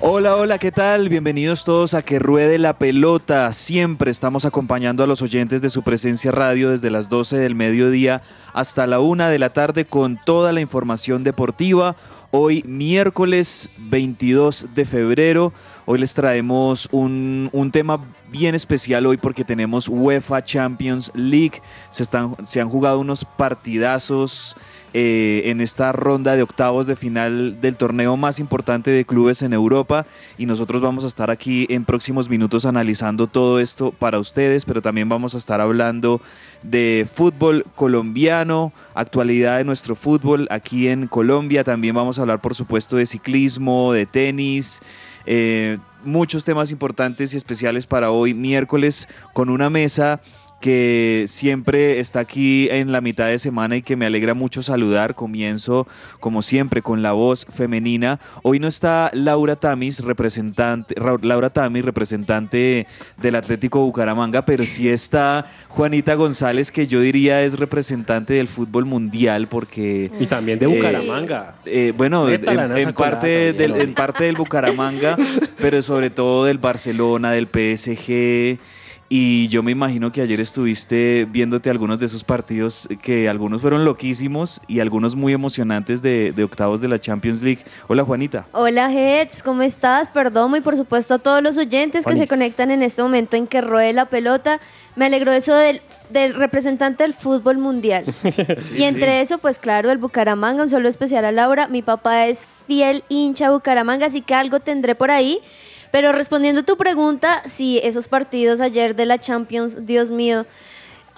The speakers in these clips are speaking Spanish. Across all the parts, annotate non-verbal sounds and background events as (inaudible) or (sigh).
Hola, hola, ¿qué tal? Bienvenidos todos a Que Ruede la Pelota. Siempre estamos acompañando a los oyentes de su presencia radio desde las 12 del mediodía hasta la 1 de la tarde con toda la información deportiva. Hoy miércoles 22 de febrero. Hoy les traemos un, un tema bien especial hoy porque tenemos UEFA Champions League. Se, están, se han jugado unos partidazos eh, en esta ronda de octavos de final del torneo más importante de clubes en Europa y nosotros vamos a estar aquí en próximos minutos analizando todo esto para ustedes, pero también vamos a estar hablando de fútbol colombiano, actualidad de nuestro fútbol aquí en Colombia, también vamos a hablar por supuesto de ciclismo, de tenis. eh, muchos temas importantes y especiales para hoy miércoles con una mesa que siempre está aquí en la mitad de semana y que me alegra mucho saludar. Comienzo, como siempre, con la voz femenina. Hoy no está Laura Tamis, representante, Ra- Laura Tamis, representante del Atlético Bucaramanga, pero sí está Juanita González, que yo diría es representante del fútbol mundial, porque Y también de Eh, Bucaramanga. eh, bueno, en en, parte del, en parte del Bucaramanga, pero sobre todo del Barcelona, del PSG. Y yo me imagino que ayer estuviste viéndote algunos de esos partidos que algunos fueron loquísimos y algunos muy emocionantes de, de octavos de la Champions League. Hola Juanita. Hola Heads, ¿cómo estás? Perdón y por supuesto a todos los oyentes que se Juanis. conectan en este momento en que ruede la pelota. Me alegró eso del, del representante del fútbol mundial. (laughs) y entre eso, pues claro, el Bucaramanga, un saludo especial a Laura. Mi papá es fiel hincha Bucaramanga, así que algo tendré por ahí. Pero respondiendo a tu pregunta, sí, esos partidos ayer de la Champions, Dios mío,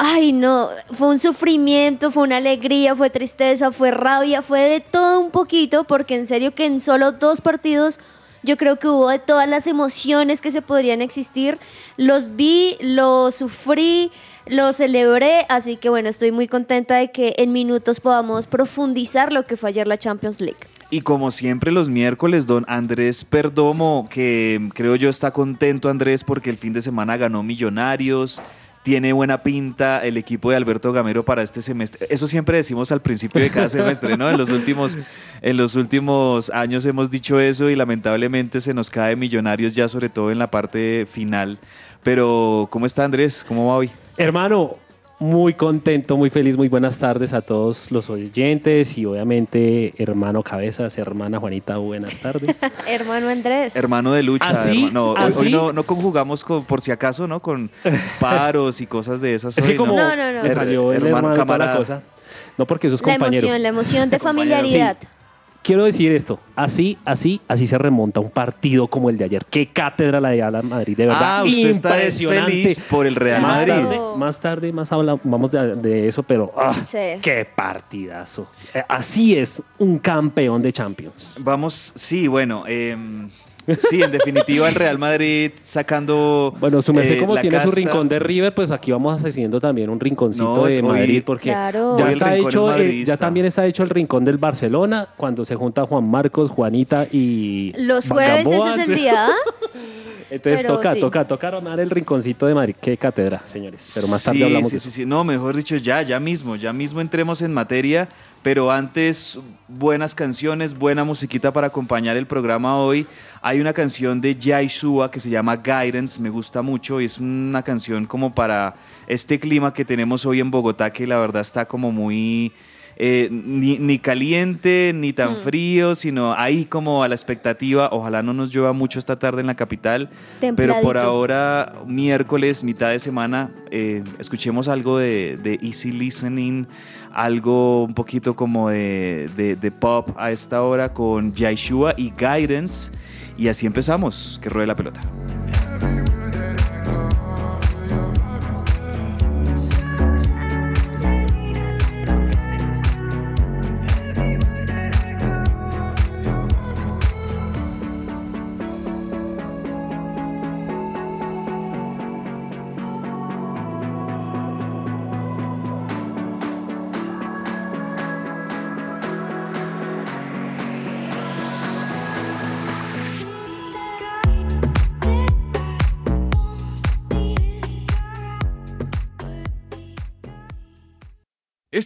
Ay, no, fue un sufrimiento, fue una alegría, fue tristeza, fue rabia, fue de todo un poquito, porque en serio que en solo dos partidos yo creo que hubo de todas las emociones que se podrían existir. Los vi, los sufrí, los celebré, así que bueno, estoy muy contenta de que en minutos podamos profundizar lo que fue ayer la Champions League. Y como siempre los miércoles, don Andrés Perdomo, que creo yo está contento Andrés porque el fin de semana ganó Millonarios, tiene buena pinta el equipo de Alberto Gamero para este semestre. Eso siempre decimos al principio de cada (laughs) semestre, ¿no? En los últimos, en los últimos años hemos dicho eso y lamentablemente se nos cae Millonarios ya sobre todo en la parte final. Pero, ¿cómo está Andrés? ¿Cómo va hoy? Hermano, muy contento, muy feliz, muy buenas tardes a todos los oyentes y obviamente hermano Cabezas, hermana Juanita, buenas tardes. (laughs) Hermano Andrés. Hermano de lucha. ¿Ah, sí? herma- no, ¿Ah, hoy, no, no conjugamos con, por si acaso, ¿no? Con (laughs) paros y cosas de esas. es hoy, que como No, no, no. me salió el Hermano, hermano, toda la cosa. No porque la compañeros. emoción, la emoción de familiaridad. Quiero decir esto, así, así, así se remonta un partido como el de ayer. Qué cátedra la de Ala Madrid, de verdad. Ah, usted está feliz por el Real más Madrid. Tarde, más tarde, más habla, vamos de, de eso, pero ah, Sí. qué partidazo. Eh, Así es un campeón de Champions. Vamos, sí, bueno. em, sí, en definitiva, el Real Madrid sacando. Bueno, su merced eh, como tiene su rincón de River, pues aquí vamos haciendo también un rinconcito No, de hoy- Madrid, porque Claro. ya está es hecho, eh, ya también está hecho el rincón del Barcelona, cuando se junta Juan Marcos, Juanita y Los jueves Gamboa. ese es el día. ¿ah? (laughs) Entonces Pero toca, sí. toca, toca armar el rinconcito de Madrid. Qué cátedra, señores. Pero más tarde sí, hablamos sí, de sí, eso. sí. No, mejor dicho, ya, ya mismo, ya mismo entremos en materia. Pero antes, buenas canciones, buena musiquita para acompañar el programa hoy. Hay una canción de Jai Shua que se llama Guidance, me gusta mucho. Y es una canción como para este clima que tenemos hoy en Bogotá, que la verdad está como muy. Eh, ni, ni caliente ni tan frío, sino ahí como a la expectativa. Ojalá no nos llueva mucho esta tarde en la capital, pero por ahora, miércoles, mitad de semana, eh, escuchemos algo de, de easy listening, algo un poquito como de, de- de pop a esta hora con Yaishua y Guidance. Y así empezamos, que ruede la pelota.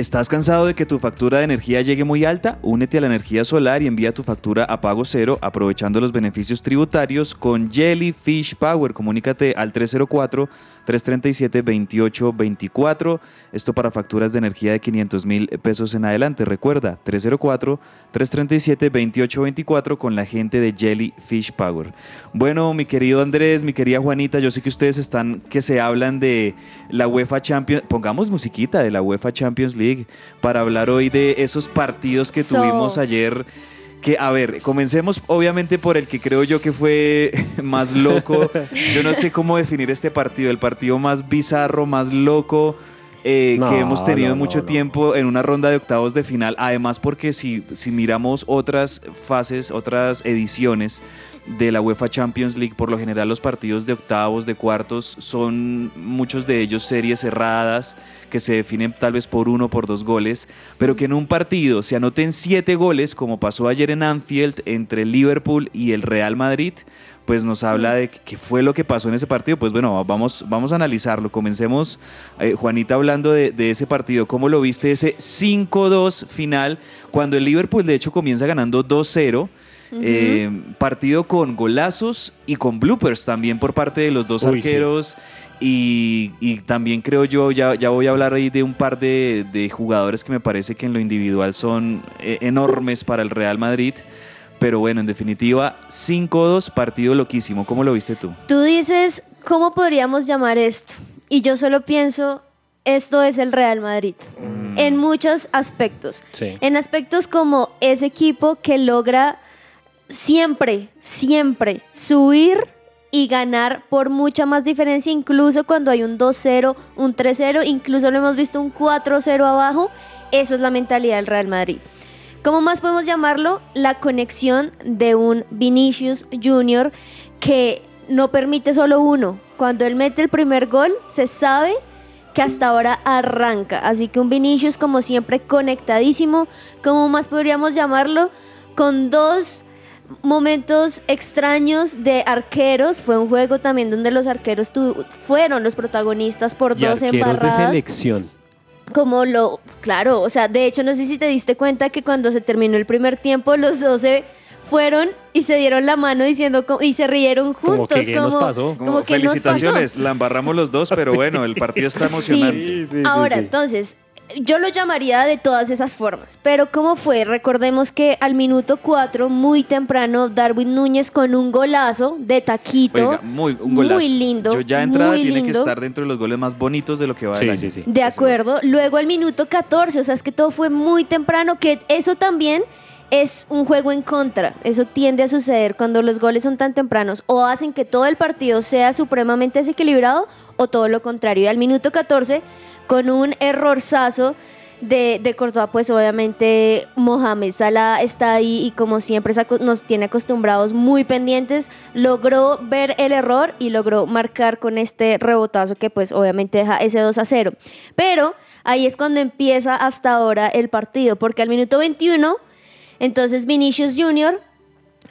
¿Estás cansado de que tu factura de energía llegue muy alta? Únete a la energía solar y envía tu factura a pago cero aprovechando los beneficios tributarios con Jellyfish Power. Comunícate al 304-337-2824. Esto para facturas de energía de 500 mil pesos en adelante. Recuerda, 304-337-2824 con la gente de Jellyfish Power. Bueno, mi querido Andrés, mi querida Juanita, yo sé que ustedes están que se hablan de la UEFA Champions. Pongamos musiquita de la UEFA Champions League para hablar hoy de esos partidos que So. tuvimos ayer. Que, a ver, comencemos obviamente por el que creo yo que fue (laughs) más loco. Yo no sé cómo definir este partido, el partido más bizarro, más loco eh, No, que hemos tenido no, en mucho no. tiempo en una ronda de octavos de final. Además, porque si, si miramos otras fases, otras ediciones de la UEFA Champions League, por lo general los partidos de octavos, de cuartos, son muchos de ellos series cerradas que se definen tal vez por uno, por dos goles, pero que en un partido se anoten siete goles, como pasó ayer en Anfield entre Liverpool y el Real Madrid, pues nos habla de qué fue lo que pasó en ese partido. Pues bueno, vamos, vamos a analizarlo. Comencemos, eh, Juanita, hablando de, de ese partido. ¿Cómo lo viste ese 5-2 final? Cuando el Liverpool, de hecho, comienza ganando 2-0. Eh, partido con golazos y con bloopers también por parte de los dos Uy, sí. arqueros. Y, y también creo yo, ya, ya voy a hablar ahí de un par de, de jugadores que me parece que en lo individual son eh, enormes para el Real Madrid. Pero bueno, en definitiva, 5-2, partido loquísimo. ¿Cómo lo viste tú? Tú dices, ¿cómo podríamos llamar esto? Y yo solo pienso, esto es el Real Madrid. En muchos aspectos. Sí. En aspectos como ese equipo que logra siempre, siempre subir y ganar por mucha más diferencia, incluso cuando hay un 2-0, un 3-0, incluso lo hemos visto un 4-0 abajo. Eso es la mentalidad del Real Madrid. ¿Cómo más podemos llamarlo? La conexión de un Vinicius Junior que no permite solo uno. Cuando él mete el primer gol, se sabe que hasta ahora arranca. Así que un Vinicius como siempre conectadísimo. ¿Cómo más podríamos llamarlo? Con dos momentos extraños de arqueros. Fue un juego también donde los arqueros tu- fueron los protagonistas por Y dos arqueros de embarradas selección. como lo, claro, o sea, de hecho no sé si te diste cuenta que cuando se terminó el primer tiempo los dos se fueron y se dieron la mano diciendo y se rieron Como juntos, que, ¿qué nos pasó? como que nos pasó. felicitaciones, la embarramos los dos, pero (laughs) bueno, el partido está emocionante. Sí, sí, sí, Ahora, sí. entonces, yo lo llamaría de todas esas formas, pero ¿cómo fue? Recordemos que al minuto 4, muy temprano, Darwin Núñez con un golazo de taquito, Oiga, muy, un golazo. muy lindo, Yo ya entrada muy tiene que estar dentro de los goles más bonitos de lo que va Sí, del año. sí, sí. De acuerdo. Luego al minuto 14, o sea, es que todo fue muy temprano, que eso también es un juego en contra. Eso tiende a suceder cuando los goles son tan tempranos o hacen que todo el partido sea supremamente desequilibrado o todo lo contrario. Y al minuto 14, con un errorzazo de, de Courtois, pues obviamente Mohamed Salah está ahí y como siempre nos tiene acostumbrados muy pendientes, logró ver el error y logró marcar con este rebotazo que pues obviamente deja ese 2 a 0. Pero ahí es cuando empieza hasta ahora el partido, porque al minuto 21, entonces Vinicius Jr.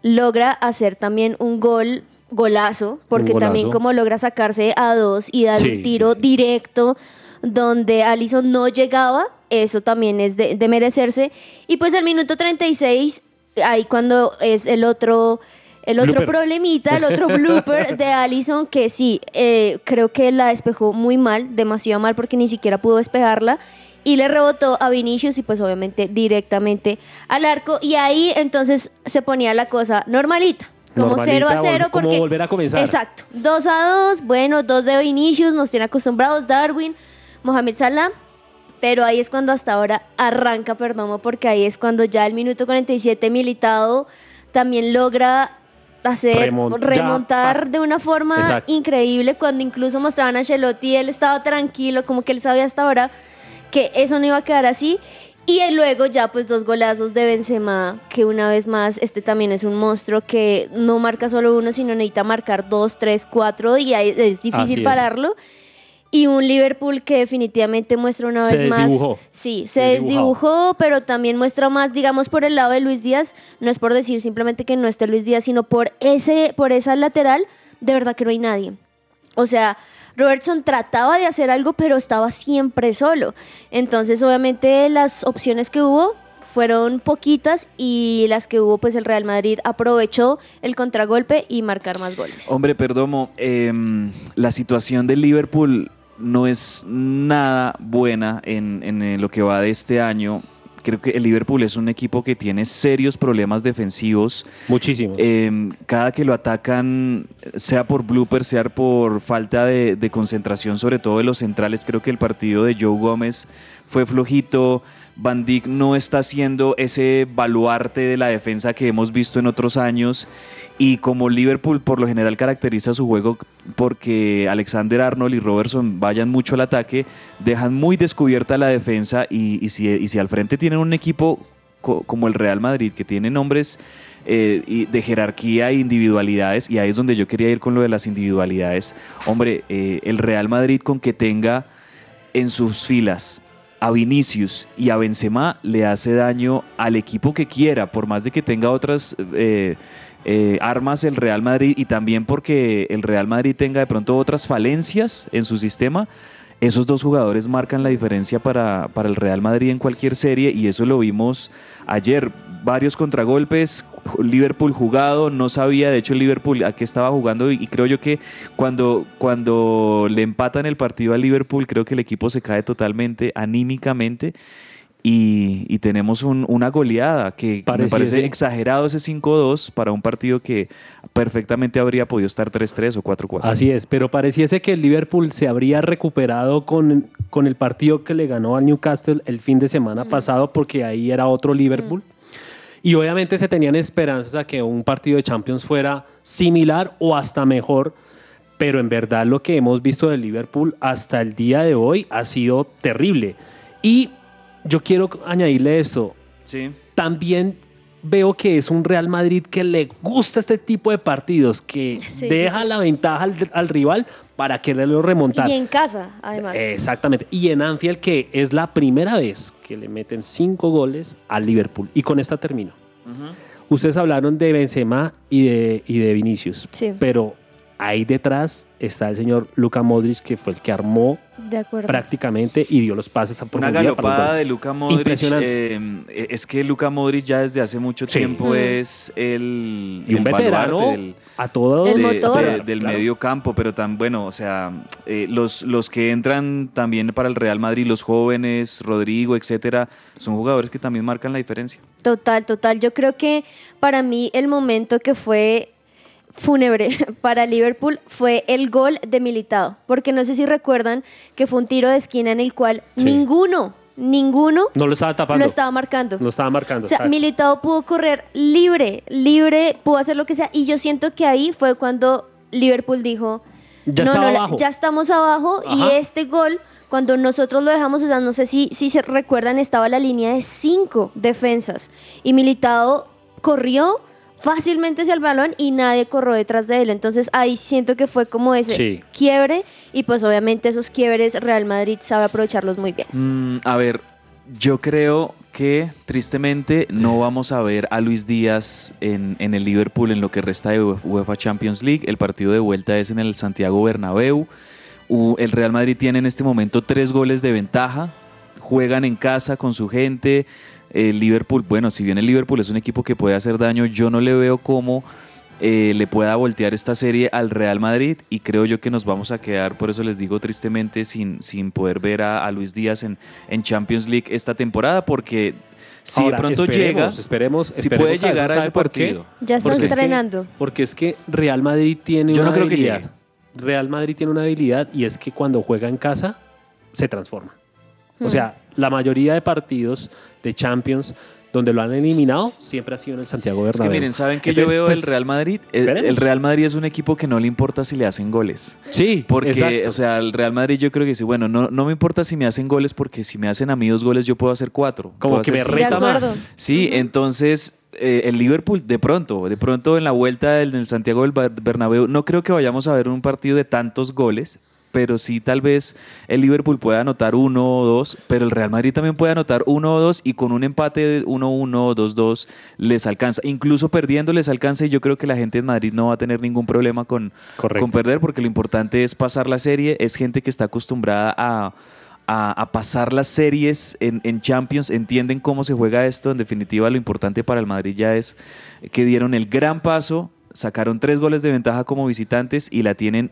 logra hacer también un gol, golazo, porque golazo. también como logra sacarse a dos y dar Sí, un tiro sí, sí. directo donde Allison no llegaba, eso también es de, de merecerse. Y pues el minuto 36, ahí cuando es el otro... El otro Blooper. problemita, el otro (laughs) blooper de Allison, que sí, eh, creo que la despejó muy mal, demasiado mal, porque ni siquiera pudo despejarla. Y le rebotó a Vinicius y pues obviamente directamente al arco. Y ahí entonces se ponía la cosa normalita. Como Normalita, 0 a vol- 0 como porque volver a comenzar. Exacto. 2 a 2, bueno, 2 de Vinicius, nos tiene acostumbrados Darwin, Mohamed Salah. Pero ahí es cuando hasta ahora arranca Perdomo, porque ahí es cuando ya el minuto 47 militado también logra hacer Remont- remontar de una forma Exacto. increíble cuando incluso mostraban a Ancelotti él estaba tranquilo como que él sabía hasta ahora que eso no iba a quedar así y luego ya pues dos golazos de Benzema que una vez más este también es un monstruo que no marca solo uno sino necesita marcar dos tres cuatro y es Así difícil es. Y un Liverpool que definitivamente muestra una Se vez más. desdibujó. Sí, se desdibujó, pero también muestra más, digamos, por el lado de Luis Díaz. No es por decir simplemente que no esté Luis Díaz, sino por ese, por esa lateral, de verdad que no hay nadie. O sea, Robertson trataba de hacer algo, pero estaba siempre solo. Entonces, obviamente, las opciones que hubo fueron poquitas y las que hubo, pues el Real Madrid aprovechó el contragolpe y marcar más goles. Hombre, Perdomo, em, la situación del Liverpool no es nada buena en, en, eh, lo que va de este año. Creo que el Liverpool es un equipo que tiene serios problemas defensivos. Muchísimo. Em, cada que lo atacan, sea por blooper, sea por falta de, de concentración, sobre todo de los centrales, creo que el partido de Joe Gómez fue flojito. Van Dijk no está haciendo ese baluarte de la defensa que hemos visto en otros años. Y como Liverpool por lo general caracteriza su juego porque Alexander Arnold y Robertson vayan mucho al ataque, dejan muy descubierta la defensa. Y, si, al frente tienen un equipo co- como el Real Madrid, que tiene nombres eh, de jerarquía e individualidades, y ahí es donde yo quería ir con lo de las individualidades. Hombre, eh, el Real Madrid con que tenga en sus filas a Vinicius y a Benzema le hace daño al equipo que quiera, por más de que tenga otras eh, eh, armas el Real Madrid y también porque el Real Madrid tenga de pronto otras falencias en su sistema. Esos dos jugadores marcan la diferencia para, para el Real Madrid en cualquier serie y eso lo vimos ayer. Varios contragolpes, Liverpool jugado, no sabía de hecho el Liverpool a qué estaba jugando y, y creo yo que cuando, cuando le empatan el partido al Liverpool creo que el equipo se cae totalmente anímicamente y, y tenemos un- una goleada que me parece exagerado ese 5-2 para un partido que perfectamente habría podido estar 3-3 o 4-4. Así es, pero pareciese que el Liverpool se habría recuperado con, con el partido que le ganó al Newcastle el fin de semana pasado, porque ahí era otro Liverpool. Y obviamente se tenían esperanzas a que un partido de Champions fuera similar o hasta mejor, pero en verdad lo que hemos visto del Liverpool hasta el día de hoy ha sido terrible. Y yo quiero añadirle esto, Sí. también veo que es un Real Madrid que le gusta este tipo de partidos, que Sí, deja sí. la ventaja al, al rival para quererlo remontar. Y en casa, además. Exactamente. Y en Anfield, que es la primera vez que le meten cinco goles al Liverpool. Y con esta termino. Ustedes hablaron de Benzema y de, y de Vinicius. Sí. Pero ahí detrás está el señor Luka Modric, que fue el que armó De acuerdo. prácticamente y dio los pases a Una profundidad para los galopada de Luka Modric. Impresionante. eh, es que Luka Modric ya desde hace mucho Sí. tiempo Mm. es el, y un el veterano baluarte del, a todo El de- motor. de- del Claro. medio campo, pero tan bueno, o sea, eh, los, los que entran también para el Real Madrid, los jóvenes, Rodrigo, etcétera, son jugadores que también marcan la diferencia. Total, total. Yo creo que para mí el momento que fue fúnebre (laughs) para Liverpool fue el gol de Militado, porque no sé si recuerdan que fue un tiro de esquina en el cual Sí. ninguno, ninguno No lo estaba tapando. lo estaba marcando. Lo estaba marcando. O sea, exacto. Militado pudo correr libre, libre, pudo hacer lo que sea. Y yo siento que ahí fue cuando Liverpool dijo, Ya no, no, abajo. ya estamos abajo. Y este gol, cuando nosotros lo dejamos, o sea, no sé si, si se recuerdan, estaba la línea de cinco defensas. Y Militado corrió fácilmente hacia el balón y nadie corrió detrás de él. Entonces ahí siento que fue como ese Sí. quiebre. Y pues obviamente esos quiebres Real Madrid sabe aprovecharlos muy bien. Mm, a ver, yo creo que tristemente no vamos a ver a Luis Díaz en, en el Liverpool en lo que resta de UEFA Champions League. El partido de vuelta es en el Santiago Bernabéu. El Real Madrid tiene en este momento tres goles de ventaja. Juegan en casa con su gente. El Liverpool, bueno, si bien el Liverpool es un equipo que puede hacer daño, yo no le veo cómo eh, le pueda voltear esta serie al Real Madrid y creo yo que nos vamos a quedar, por eso les digo tristemente, sin, sin poder ver a, a Luis Díaz en, en Champions League esta temporada porque si Ahora, de pronto esperemos, llega, esperemos, si puede llegar a ¿sabe ese por partido. Ya están Porque es que- entrenando. porque es que Real Madrid tiene Yo una no creo que habilidad. llegue. Real Madrid tiene una habilidad y es que cuando juega en casa se transforma. O sea, la mayoría de partidos de Champions donde lo han eliminado siempre ha sido en el Santiago Es Bernabéu. que miren, ¿saben qué yo veo pues, del Real Madrid? El, el Real Madrid es un equipo que no le importa si le hacen goles. Sí, Porque, exacto. o sea, el Real Madrid yo creo que sí, bueno, no, no me importa si me hacen goles porque si me hacen a mí dos goles yo puedo hacer cuatro. como que me reta más. Sí, entonces eh, el Liverpool de pronto, de pronto en la vuelta del, del Santiago del Bernabéu, no creo que vayamos a ver un partido de tantos goles, pero sí tal vez el Liverpool puede anotar uno o dos, pero el Real Madrid también puede anotar uno o dos y con un empate de 1-1, 2-2 les alcanza. Incluso perdiendo les alcanza y yo creo que la gente en Madrid no va a tener ningún problema con, Correcto. con perder porque lo importante es pasar la serie, es gente que está acostumbrada a... a- a pasar las series en, en Champions, entienden cómo se juega esto. En definitiva, lo importante para el Madrid ya es que dieron el gran paso, sacaron tres goles de ventaja como visitantes y la tienen,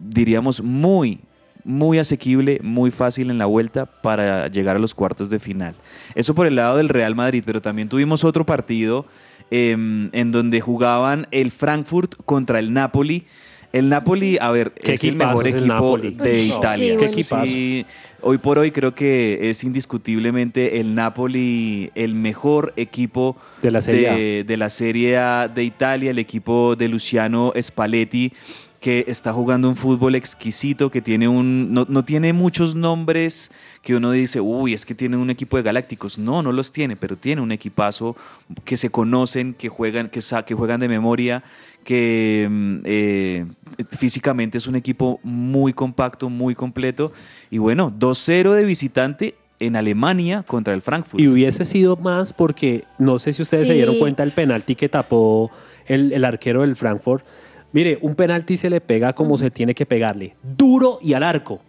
diríamos, muy, muy asequible, muy fácil en la vuelta para llegar a los cuartos de final. Eso por el lado del Real Madrid, pero también tuvimos otro partido em, en donde jugaban el Frankfurt contra el Napoli. El Napoli, a ver, Qué es el mejor es el equipo Napoli. de Italia. sí. Sí, hoy por hoy creo que es indiscutiblemente el Napoli el mejor equipo De la Serie A. de, de la Serie de Italia, el equipo de Luciano Spalletti que está jugando un fútbol exquisito, que tiene un no, no tiene muchos nombres que uno dice, uy, es que tiene un equipo de galácticos. No, no los tiene, pero tiene un equipazo que se conocen, que juegan, que, sa- que juegan de memoria, que mm, eh, físicamente es un equipo muy compacto, muy completo. Y bueno, 2-0 de visitante en Alemania contra el Frankfurt. Y hubiese sido más porque no sé si ustedes se dieron cuenta el penalti que tapó el, el arquero del Frankfurt. Mire, un penalti se le pega como se tiene que pegarle, duro y al arco.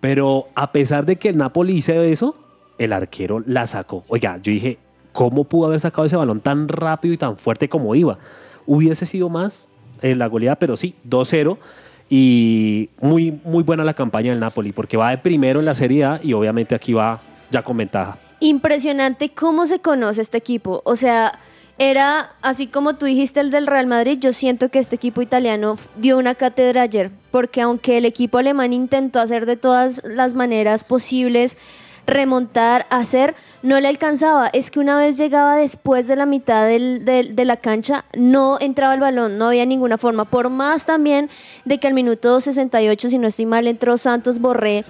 Pero a pesar de que el Napoli hizo eso, el arquero la sacó. Oiga, yo dije, ¿cómo pudo haber sacado ese balón tan rápido y tan fuerte como iba? Hubiese sido más en la goleada, pero sí, 2-0. Y muy, muy buena la campaña del Napoli, porque va de primero en la Serie A y obviamente aquí va ya con ventaja. Impresionante cómo se conoce este equipo. O sea, era así como tú dijiste el del Real Madrid, yo siento que este equipo italiano dio una cátedra ayer, porque aunque el equipo alemán intentó hacer de todas las maneras posibles, remontar, hacer, no le alcanzaba. Es que una vez llegaba después de la mitad del- del- de la cancha, no entraba el balón, no había ninguna forma. Por más también de que al minuto 68, si no estoy mal, entró Santos Borré,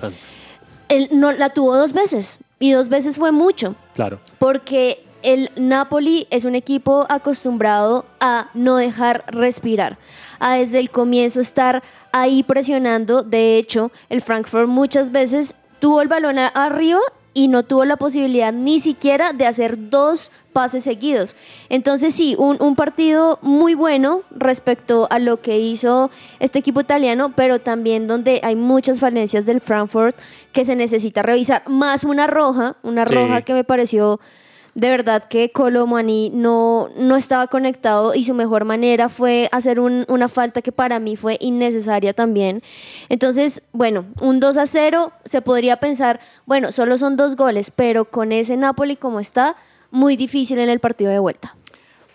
él no, la tuvo dos veces y dos veces fue mucho, Claro. porque el Napoli es un equipo acostumbrado a no dejar respirar, a desde el comienzo estar ahí presionando. De hecho, el Frankfurt muchas veces tuvo el balón arriba y no tuvo la posibilidad ni siquiera de hacer dos pases seguidos. Entonces sí, un, un partido muy bueno respecto a lo que hizo este equipo italiano, pero también donde hay muchas falencias del Frankfurt que se necesita revisar, más una roja, una Sí. roja que me pareció de verdad que Colomani no, no estaba conectado y su mejor manera fue hacer un- una falta que para mí fue innecesaria también. Entonces, bueno, un 2 a 0, se podría pensar, bueno, solo son dos goles, pero con ese Napoli como está, muy difícil en el partido de vuelta.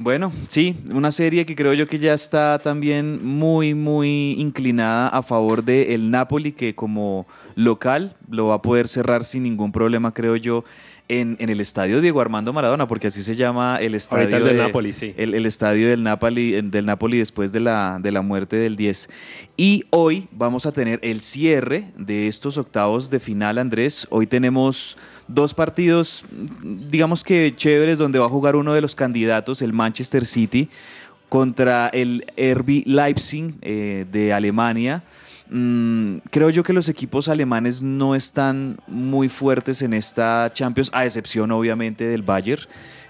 Bueno, sí, una serie que creo yo que ya está también muy, muy inclinada a favor del el Napoli, que como local lo va a poder cerrar sin ningún problema, creo yo, en, en el estadio Diego Armando Maradona, porque así se llama el estadio Ahorita el del de- Napoli, sí. el, el estadio del Napoli, el del Napoli después de la, de la muerte del 10. Y hoy vamos a tener el cierre de estos octavos de final, Andrés. Hoy tenemos dos partidos, digamos que chéveres, donde va a jugar uno de los candidatos, el Manchester City, contra el RB Leipzig eh, de Alemania. Mm, creo yo que los equipos alemanes no están muy fuertes en esta Champions, a excepción obviamente del Bayern,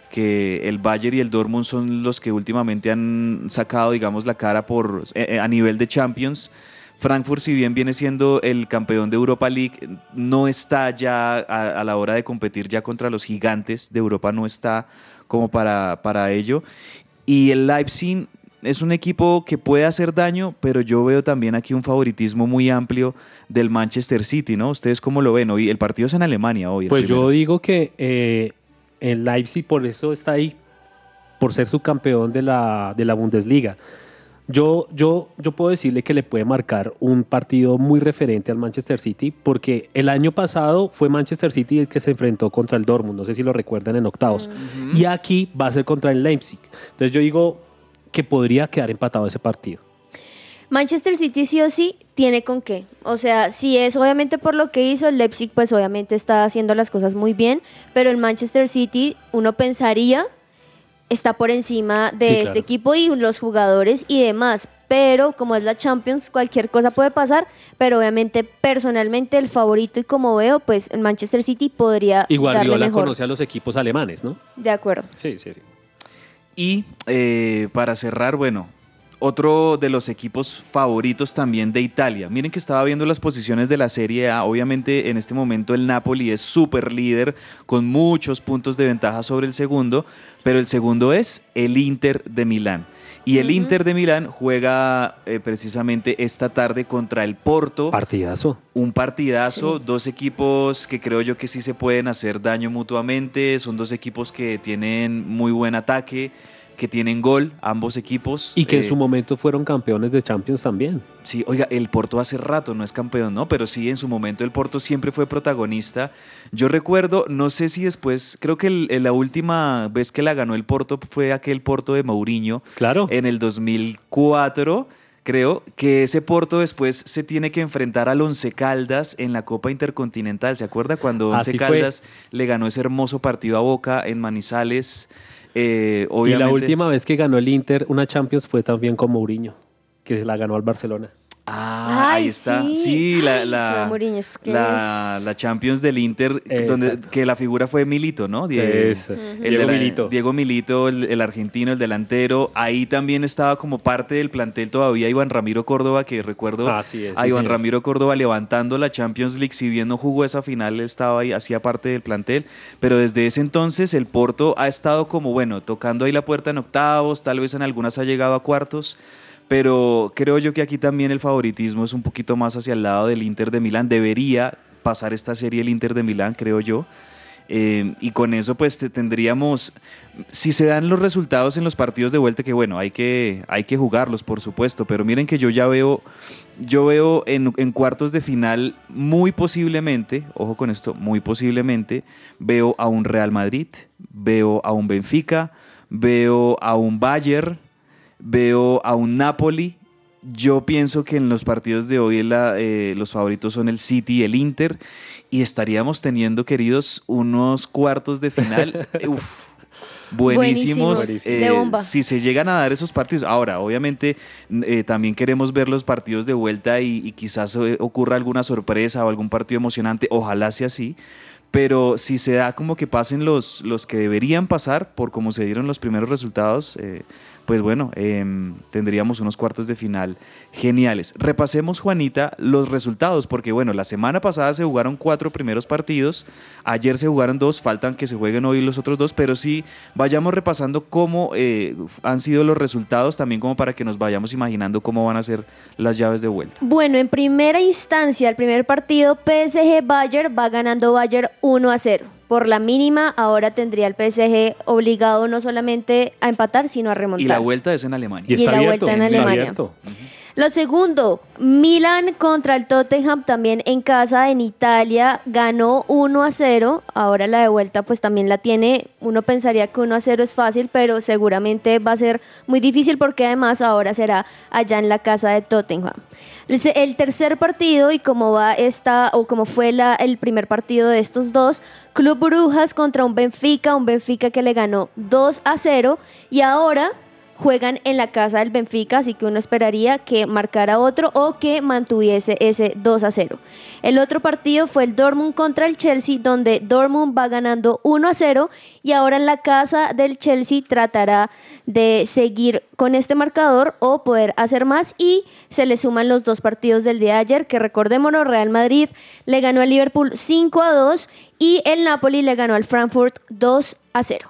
que el Bayern y el Dortmund son los que últimamente han sacado, digamos, la cara por, eh, eh, a nivel de Champions. Frankfurt, si bien viene siendo el campeón de Europa League, no está ya a, a la hora de competir ya contra los gigantes de Europa, no está como para, para ello. Y el Leipzig es un equipo que puede hacer daño, pero yo veo también aquí un favoritismo muy amplio del Manchester City, ¿no? ¿Ustedes cómo lo ven? Hoy el partido es en Alemania hoy. Pues yo digo que eh, el Leipzig por eso está ahí, por ser subcampeón de la, de la Bundesliga. Yo, yo, yo puedo decirle que le puede marcar un partido muy referente al Manchester City, porque el año pasado fue Manchester City el que se enfrentó contra el Dortmund, no sé si lo recuerdan en octavos, y aquí va a ser contra el Leipzig. Entonces yo digo que podría quedar empatado ese partido. Manchester City sí o sí tiene con qué. O sea, si es obviamente por lo que hizo el Leipzig, pues obviamente está haciendo las cosas muy bien, pero el Manchester City uno pensaría está por encima de Sí, este claro. equipo y los jugadores y demás. Pero como es la Champions, cualquier cosa puede pasar. Pero obviamente, personalmente, el favorito y como veo, pues el Manchester City podría Y darle Guardiola mejor. conoce a los equipos alemanes, ¿no? De acuerdo. Sí, sí, sí. Y eh, para cerrar, bueno, otro de los equipos favoritos también de Italia. Miren que estaba viendo las posiciones de la Serie A. Obviamente en este momento el Napoli es súper líder con muchos puntos de ventaja sobre el segundo, pero el segundo es el Inter de Milán. Y el Inter de Milán juega eh, precisamente esta tarde contra el Porto. Partidazo. Un partidazo, dos equipos que creo yo que sí se pueden hacer daño mutuamente, son dos equipos que tienen muy buen ataque, que tienen gol, ambos equipos. Y que en Eh, su momento fueron campeones de Champions también. Sí, oiga, el Porto hace rato no es campeón, ¿no? Pero sí, en su momento el Porto siempre fue protagonista. Yo recuerdo, no sé si después, creo que el- la última vez que la ganó el Porto fue aquel Porto de Mourinho Claro. en el 2004, creo, que ese Porto después se tiene que enfrentar al Once Caldas en la Copa Intercontinental. ¿Se acuerda cuando Once Así fue. Caldas le ganó ese hermoso partido a Boca en Manizales? Eh, Y la última vez que ganó el Inter una Champions fue también con Mourinho, que se la ganó al Barcelona. Ah, ahí está. sí. Sí, la, Ay, la, no, Mourinho, es que la, es- la Champions del Inter, donde, que la figura fue Milito, ¿no? Die- el Diego de la- Milito. Diego Milito, el, el argentino, el delantero. Ahí también estaba como parte del plantel todavía Iván Ramiro Córdoba, que recuerdo Así es, a sí, Iván señor. Ramiro Córdoba levantando la Champions League. Si bien no jugó esa final, estaba ahí, hacía parte del plantel. Pero desde ese entonces el Porto ha estado como, bueno, tocando ahí la puerta en octavos, tal vez en algunas ha llegado a cuartos. Pero creo yo que aquí también el favoritismo es un poquito más hacia el lado del Inter de Milán. Debería pasar esta serie el Inter de Milán, creo yo. Eh, y con eso pues te- tendríamos, si se dan los resultados en los partidos de vuelta, que bueno, hay que, hay que jugarlos, por supuesto, pero miren que yo ya veo, yo veo en, en cuartos de final muy posiblemente, ojo con esto, muy posiblemente, veo a un Real Madrid, veo a un Benfica, veo a un Bayern, veo a un Napoli. Yo pienso que en los partidos de hoy la- eh, los favoritos son el City y el Inter. Y estaríamos teniendo, queridos, unos cuartos de final. (laughs) uf, buenísimos. Buenísimos, eh, de bomba. Si se llegan a dar esos partidos. Ahora, obviamente, eh, también queremos ver los partidos de vuelta y, y quizás ocurra alguna sorpresa o algún partido emocionante. Ojalá sea así. Pero si se da como que pasen los, los que deberían pasar por cómo se dieron los primeros resultados, eh, pues bueno, em, tendríamos unos cuartos de final geniales. Repasemos, Juanita, los resultados, porque bueno, la semana pasada se jugaron cuatro primeros partidos, ayer se jugaron dos, faltan que se jueguen hoy los otros dos, pero sí vayamos repasando cómo eh, han sido los resultados, también como para que nos vayamos imaginando cómo van a ser las llaves de vuelta. Bueno, en primera instancia, el primer partido PSG Bayern va ganando Bayern 1 a 0. Por la mínima, ahora tendría el PSG obligado no solamente a empatar, sino a remontar. Y la vuelta es en Alemania. Y la vuelta en está Alemania. Lo segundo, Milan contra el Tottenham también en casa en Italia ganó 1 a 0. Ahora la de vuelta pues también la tiene. Uno pensaría que 1 a 0 es fácil, pero seguramente va a ser muy difícil porque además ahora será allá en la casa de Tottenham. El, tercer partido y como va esta o como fue el primer partido de estos dos, Club Brujas contra un Benfica, un Benfica que le ganó 2 a 0 y ahora juegan en la casa del Benfica, así que uno esperaría que marcara otro o que mantuviese ese 2 a 0. El otro partido fue el Dortmund contra el Chelsea, donde Dortmund va ganando 1 a 0 y ahora en la casa del Chelsea tratará de seguir con este marcador o poder hacer más y se le suman los dos partidos del día de ayer, que recordémonos, Real Madrid le ganó al Liverpool 5 a 2 y el Napoli le ganó al Frankfurt 2 a 0.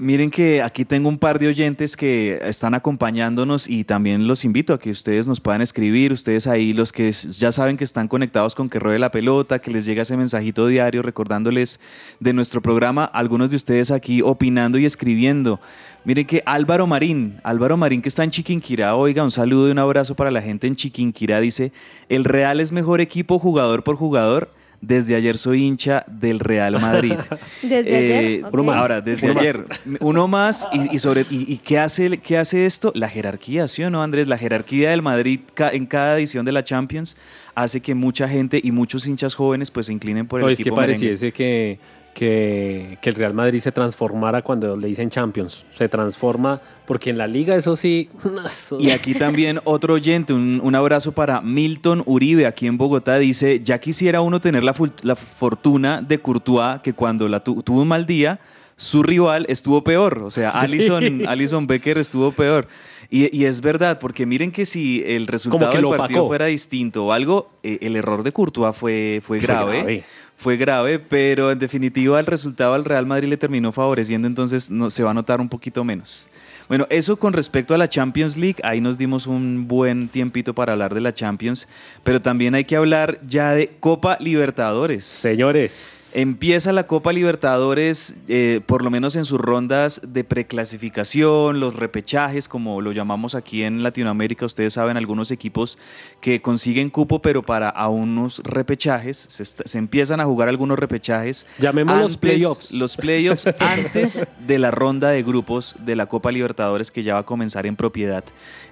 Miren que aquí tengo un par de oyentes que están acompañándonos y también los invito a que ustedes nos puedan escribir, ustedes ahí los que ya saben que están conectados con que ruede la pelota, que les llega ese mensajito diario recordándoles de nuestro programa, algunos de ustedes aquí opinando y escribiendo. Miren que Álvaro Marín, Álvaro Marín que está en Chiquinquirá, oiga, un saludo y un abrazo para la gente en Chiquinquirá, dice, el Real es mejor equipo jugador por jugador. Desde ayer soy hincha del Real Madrid. (laughs) Desde ayer, ok. uno más. Ahora, desde Uno más. ayer. Uno más. Y, y sobre, y, y qué, hace, qué hace esto? La jerarquía, ¿sí o no, Andrés? La jerarquía del Madrid ca- en cada edición de la Champions hace que mucha gente y muchos hinchas jóvenes pues se inclinen por el No, es que equipo merengue. pareciese que, que, que el Real Madrid se transformara cuando le dicen Champions. Se transforma porque en la liga eso sí... (laughs) Y aquí también otro oyente, un, un abrazo para Milton Uribe, aquí en Bogotá, dice, ya quisiera uno tener la, la fortuna de Courtois, que cuando la tu- tuvo un mal día, su rival estuvo peor, o sea, (laughs) Alison, Alison Becker estuvo peor. Y, y es verdad, porque miren que si el resultado del partido opacó. fuera distinto o algo, eh, el error de Courtois fue, fue Fue grave. Fue grave, pero en definitiva el resultado al Real Madrid le terminó favoreciendo, entonces no, se va a notar un poquito menos. Bueno, eso con respecto a la Champions League, ahí nos dimos un buen tiempito para hablar de la Champions, pero también hay que hablar ya de Copa Libertadores. Señores, Empieza la Copa Libertadores, eh, por lo menos en sus rondas de preclasificación, los repechajes, como lo llamamos aquí en Latinoamérica. Ustedes saben, algunos equipos que consiguen cupo, pero para a unos repechajes, se, est- se empiezan a jugar algunos repechajes. Llamémoslos playoffs. Los playoffs (laughs) antes de la ronda de grupos de la Copa Libertadores que ya va a comenzar en propiedad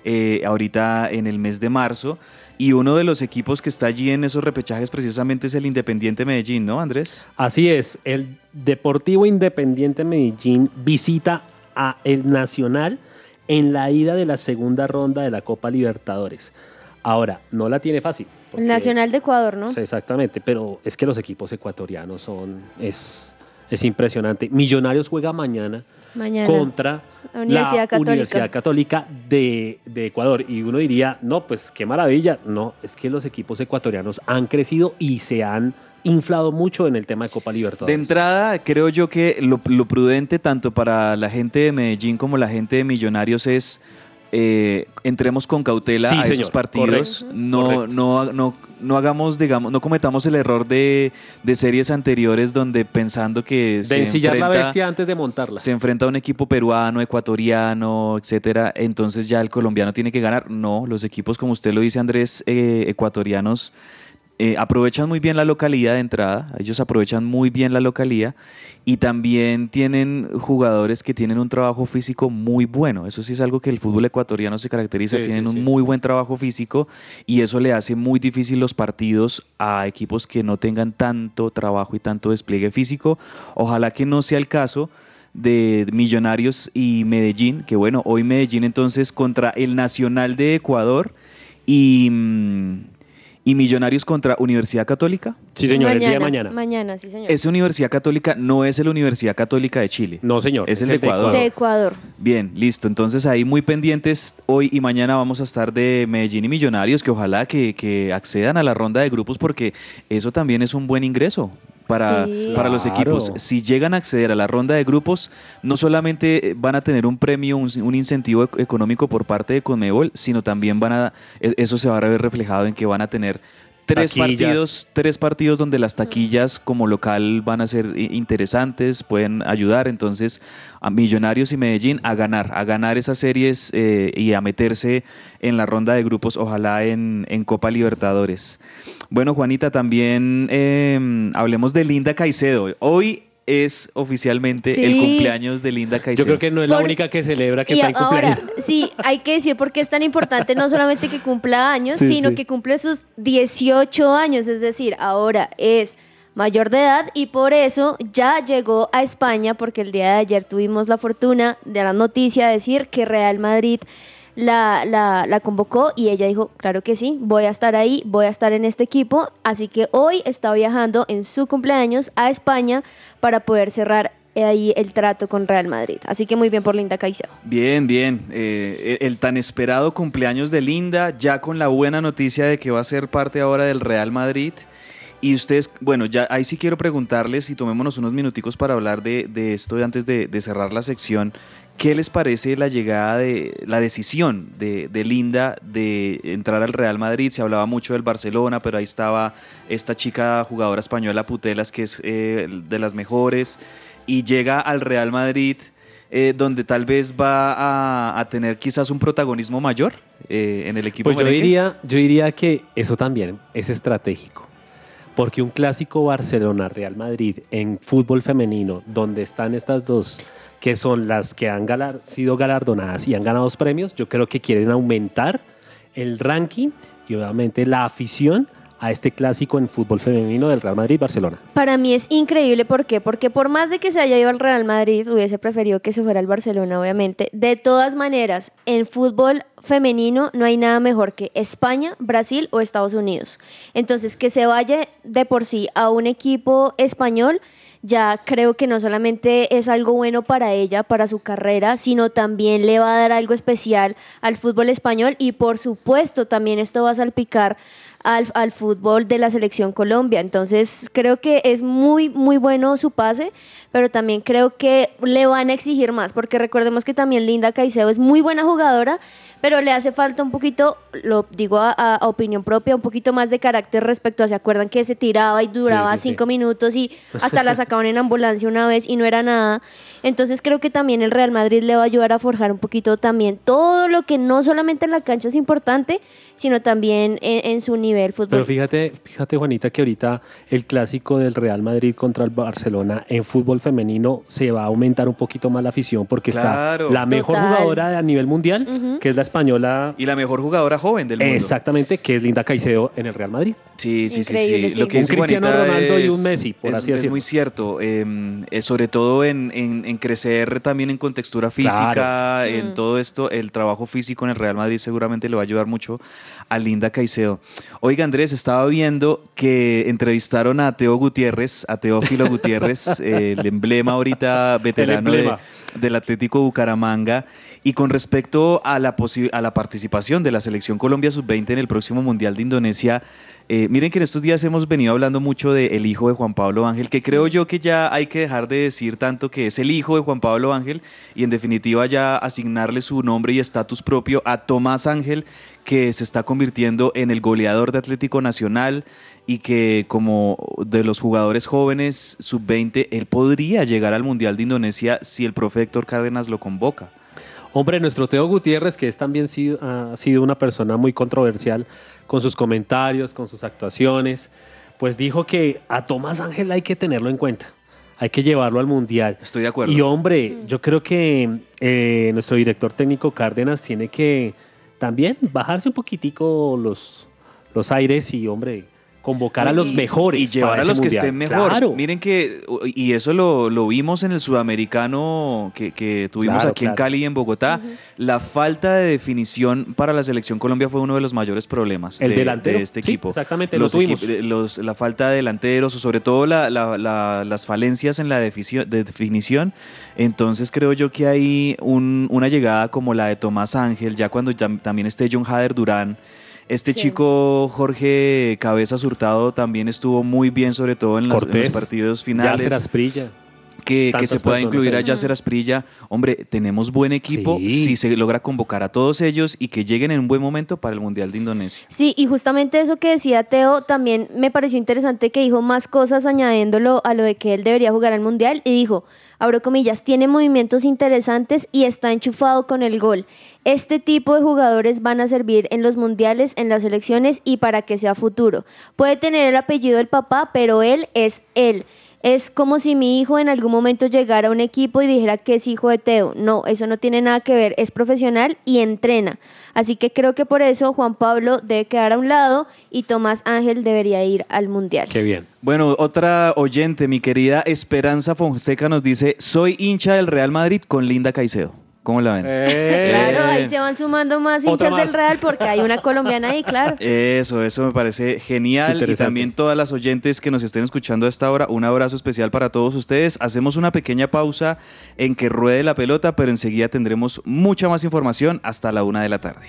eh, ahorita en el mes de marzo. Y uno de los equipos que está allí en esos repechajes precisamente es el Independiente Medellín, ¿no, Andrés? así es. El Deportivo Independiente Medellín visita a el Nacional en la ida de la segunda ronda de la Copa Libertadores. Ahora, no la tiene fácil. El Nacional de Ecuador, ¿no? Exactamente, pero es que los equipos ecuatorianos son es, es impresionante. Millonarios juega mañana, Mañana. contra La Universidad la Católica. Universidad Católica de, de Ecuador. Y uno diría, no, pues qué maravilla. No, es que los equipos ecuatorianos han crecido y se han inflado mucho en el tema de Copa Libertadores. De entrada, creo yo que lo, lo prudente tanto para la gente de Medellín como la gente de Millonarios es eh, entremos con cautela Sí, a esos partidos. correcto, No, correcto. no, no, no hagamos, digamos, no cometamos el error de, de series anteriores donde pensando que de se ensillar la enfrenta- bestia antes de montarla. se enfrenta a un equipo peruano, ecuatoriano, etcétera, entonces ya el colombiano tiene que ganar. No, los equipos, como usted lo dice, Andrés, eh, ecuatorianos eh, aprovechan muy bien la localidad de entrada, ellos aprovechan muy bien la localidad y también tienen jugadores que tienen un trabajo físico muy bueno. Eso sí es algo que el fútbol ecuatoriano se caracteriza, Sí, tienen sí, un sí. muy buen trabajo físico y eso le hace muy difícil los partidos a equipos que no tengan tanto trabajo y tanto despliegue físico. Ojalá que no sea el caso de Millonarios y Medellín, que bueno, hoy Medellín entonces contra el Nacional de Ecuador y, mm, y Millonarios contra Universidad Católica. Sí, señor, el día de mañana. Mañana, sí, señor. Esa Universidad Católica no es la Universidad Católica de Chile. No, señor. Es el de Ecuador. de Ecuador. Bien, listo. Entonces ahí muy pendientes. Hoy y mañana vamos a estar de Medellín y Millonarios, que ojalá que, que accedan a la ronda de grupos porque eso también es un buen ingreso. Para, Sí. para los Claro. equipos, si llegan a acceder a la ronda de grupos, no solamente eh, van a tener un premio, un, un incentivo ec- económico por parte de Conmebol, sino también van a, e- eso se va a ver reflejado en que van a tener tres Taquillas. partidos, tres partidos donde las taquillas como local van a ser interesantes, pueden ayudar. Entonces, a Millonarios y Medellín a ganar, a ganar esas series eh, y a meterse en la ronda de grupos, ojalá en, en Copa Libertadores. Bueno, Juanita, también eh, hablemos de Linda Caicedo. Hoy es oficialmente el cumpleaños de Linda Caicedo. Yo creo que no es la Por- única que celebra que y está en ahora, cumpleaños. (laughs) sí, hay que decir por qué es tan importante no solamente que cumpla años, Sí, sino sí. que cumple sus 18 años, es decir, ahora es mayor de edad y por eso ya llegó a España, porque el día de ayer tuvimos la fortuna de la noticia de decir que Real Madrid la, la, la convocó y ella dijo, claro que sí, voy a estar ahí, voy a estar en este equipo, así que hoy está viajando en su cumpleaños a España para poder cerrar ahí el trato con Real Madrid. Así que muy bien por Linda Caicedo. Bien, bien. Eh, el, el tan esperado cumpleaños de Linda, ya con la buena noticia de que va a ser parte ahora del Real Madrid. Y ustedes, bueno, ya ahí sí quiero preguntarles y tomémonos unos minuticos para hablar de, de esto antes de, de cerrar la sección. ¿Qué les parece la llegada de la decisión de, de Linda de entrar al Real Madrid? Se hablaba mucho del Barcelona, pero ahí estaba esta chica jugadora española Putelas, que es eh, de las mejores, y llega al Real Madrid, eh, donde tal vez va a, a tener quizás un protagonismo mayor eh, en el equipo. Pues yo diría, yo diría que eso también es estratégico. Porque un clásico Barcelona-Real Madrid en fútbol femenino, donde están estas dos, que son las que han sido galardonadas y han ganado premios, yo creo que quieren aumentar el ranking y obviamente la afición a este clásico en fútbol femenino del Real Madrid-Barcelona. Para mí es increíble, ¿por qué? Porque por más de que se haya ido al Real Madrid, hubiese preferido que se fuera al Barcelona, obviamente. De todas maneras, en fútbol femenino no hay nada mejor que España, Brasil o Estados Unidos. Entonces, que se vaya de por sí a un equipo español, ya creo que no solamente es algo bueno para ella, para su carrera, sino también le va a dar algo especial al fútbol español y por supuesto también esto va a salpicar al, al fútbol de la selección Colombia. Entonces creo que es muy, muy bueno su pase, pero también creo que le van a exigir más, porque recordemos que también Linda Caicedo es muy buena jugadora, pero le hace falta un poquito, lo digo a, a- opinión propia, un poquito más de carácter respecto a, ¿se acuerdan que se tiraba y duraba sí, sí. cinco minutos y hasta la sacaban en ambulancia una vez y no era nada? Entonces creo que también el Real Madrid le va a ayudar a forjar un poquito también todo lo que no solamente en la cancha es importante, sino también en, en su nivel Pero futbolístico. fíjate, fíjate Juanita que ahorita el clásico del Real Madrid contra el Barcelona en fútbol femenino se va a aumentar un poquito más la afición porque Claro. está la mejor Total. jugadora a nivel mundial, que es la española Y la mejor jugadora joven del mundo. exactamente, que es Linda Caicedo en el Real Madrid. Sí, sí, sí, Increíble, sí. sí. Lo que Un Cristiano Juanita Ronaldo y es- un Messi, por es, así es muy cierto. eh, eh, sobre todo en, en- en crecer también en contextura física, Claro. en Mm. todo esto, el trabajo físico en el Real Madrid seguramente le va a ayudar mucho a Linda Caicedo. Oiga, Andrés, estaba viendo que entrevistaron a Teo Gutiérrez, a Teófilo (laughs) Gutiérrez, el emblema ahorita veterano de- del Atlético Bucaramanga. Y con respecto a la, a la participación de la selección Colombia Sub-20 en el próximo Mundial de Indonesia, eh, miren que en estos días hemos venido hablando mucho del hijo de Juan Pablo Ángel, que creo yo que ya hay que dejar de decir tanto que es el hijo de Juan Pablo Ángel y en definitiva ya asignarle su nombre y estatus propio a Tomás Ángel, que se está convirtiendo en el goleador de Atlético Nacional y que como de los jugadores jóvenes sub-20, él podría llegar al Mundial de Indonesia si el profe Héctor Cárdenas lo convoca. Hombre, nuestro Teo Gutiérrez, que es también sido- ha sido una persona muy controversial con sus comentarios, con sus actuaciones, pues dijo que a Tomás Ángel hay que tenerlo en cuenta. Hay que llevarlo al Mundial. Estoy de acuerdo. Y hombre, yo creo que eh, nuestro director técnico Cárdenas tiene que también bajarse un poquitico los, los aires y, hombre, convocar a los Y- mejores. Y llevar para a ese los que estén mejor. Claro. Miren que, y eso lo, lo vimos en el sudamericano que, que tuvimos Claro, aquí en. Cali y en Bogotá. La falta de definición para la selección Colombia fue uno de los mayores problemas El de, delantero. de este Sí, equipo. exactamente, lo los tuvimos. equip- los- la falta de delanteros, o sobre todo la- la- la- las falencias en la definición. Entonces creo yo que hay un- una llegada como la de Tomás Ángel, ya cuando ya- también esté John Hader Durán. Este Sí. chico Jorge Cabezas Hurtado también estuvo muy bien, sobre todo en, las- en los Cortés, partidos finales. Yacer Asprilla. Que, se pueda incluir a. Yacer Asprilla. Hombre, tenemos buen equipo Sí. si se logra convocar a todos ellos y que lleguen en un buen momento para el Mundial de Indonesia. Sí, y justamente eso que decía Teo también me pareció interesante que dijo más cosas añadiéndolo a lo de que él debería jugar al Mundial y dijo, abro comillas, tiene movimientos interesantes y está enchufado con el gol. Este tipo de jugadores van a servir en los mundiales, en las elecciones y para que sea futuro. Puede tener el apellido del papá, pero él es él. Es como si mi hijo en algún momento llegara a un equipo y dijera que es hijo de Teo. No, eso no tiene nada que ver. Es profesional y entrena. Así que creo que por eso Juan Pablo debe quedar a un lado y Tomás Ángel debería ir al Mundial. Qué bien. Bueno, otra oyente, mi querida Esperanza Fonseca nos dice, soy hincha del Real Madrid con Linda Caicedo. ¿Cómo la ven? Claro, ahí se van sumando más hinchas más. del Real porque hay una colombiana ahí, claro. (laughs) Eso, eso me parece genial. Y también todas las oyentes que nos estén escuchando a esta hora, un abrazo especial para todos ustedes. Hacemos una pequeña pausa en que ruede la pelota, pero enseguida tendremos mucha más información hasta la una de la tarde.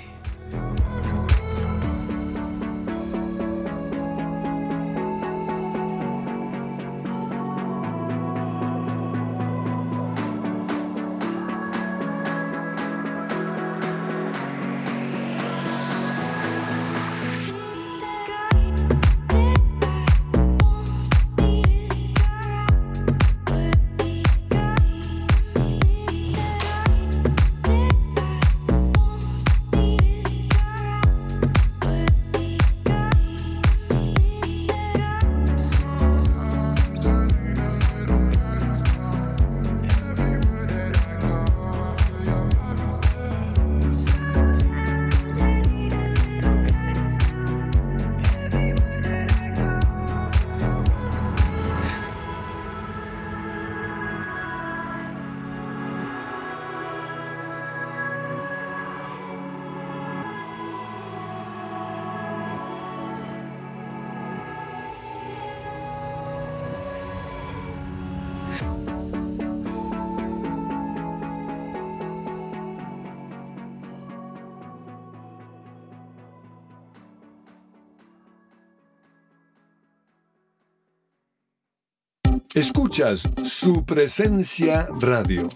Escuchas su presencia radio.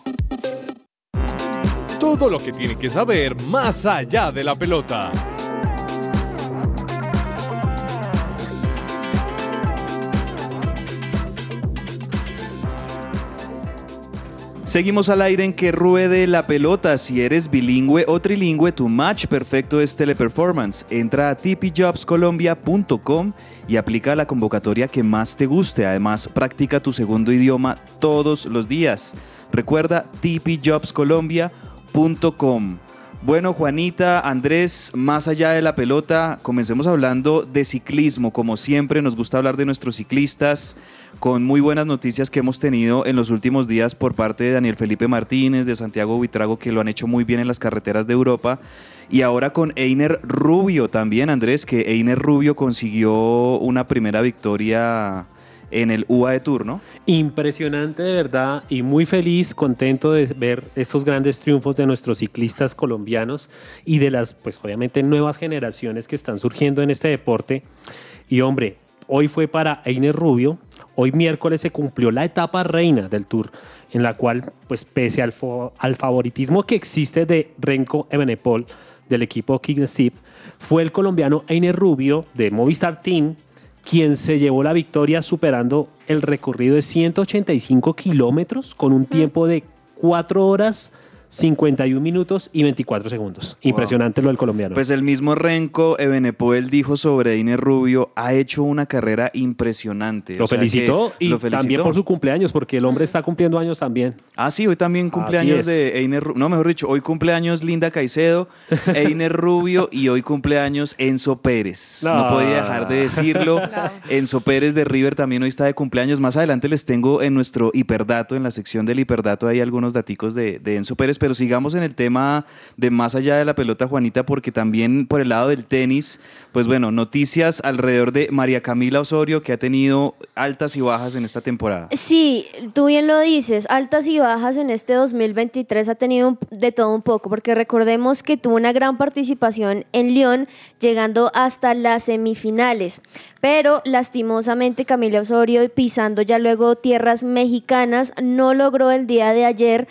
Todo lo que tiene que saber más allá de la pelota. Seguimos al aire en que ruede la pelota. Si eres bilingüe o trilingüe, tu match perfecto es Teleperformance. Entra a tipijobscolombia.com y aplica la convocatoria que más te guste. Además, practica tu segundo idioma todos los días. Recuerda tipijobscolombia.com. Bueno, Juanita, Andrés, más allá de la pelota, comencemos hablando de ciclismo. Como siempre, nos gusta hablar de nuestros ciclistas, con muy buenas noticias que hemos tenido en los últimos días por parte de Daniel Felipe Martínez, de Santiago Buitrago, que lo han hecho muy bien en las carreteras de Europa. Y ahora con Einer Rubio también, Andrés, que Einer Rubio consiguió una primera victoria en el UAE Tour, ¿no? Impresionante de verdad y muy feliz, contento de ver estos grandes triunfos de nuestros ciclistas colombianos y de las, pues obviamente, nuevas generaciones que están surgiendo en este deporte. Y hombre, hoy fue para Einer Rubio, hoy miércoles se cumplió la etapa reina del Tour, en la cual, pues pese al, favoritismo que existe de Renko Ebenepol del equipo King Steep, fue el colombiano Einer Rubio de Movistar Team quien se llevó la victoria superando el recorrido de 185 kilómetros con un tiempo de 4 horas 51 minutos y 24 segundos. Impresionante lo del colombiano. Pues el mismo Renko Ebenepoel dijo sobre Einer Rubio, ha hecho una carrera impresionante. lo O sea felicitó y lo felicitó. también por su cumpleaños, porque el hombre está cumpliendo años también. Ah, sí, hoy también cumpleaños de Einer Rubio. No, mejor dicho, hoy cumpleaños Linda Caicedo, (laughs) Einer Rubio y hoy cumpleaños Enzo Pérez. No, No. podía dejar de decirlo. (laughs) Enzo Pérez de River también hoy está de cumpleaños. Más adelante les tengo en nuestro hiperdato, en la sección del hiperdato, hay algunos daticos de, de Enzo Pérez, pero sigamos en el tema de más allá de la pelota, Juanita, porque también por el lado del tenis, pues bueno, noticias alrededor de María Camila Osorio, que ha tenido altas y bajas en esta temporada. Sí, tú bien lo dices, altas y bajas en este 2023 ha tenido de todo un poco, porque recordemos que tuvo una gran participación en Lyon, llegando hasta las semifinales, pero lastimosamente Camila Osorio, pisando ya luego tierras mexicanas, no logró el día de ayer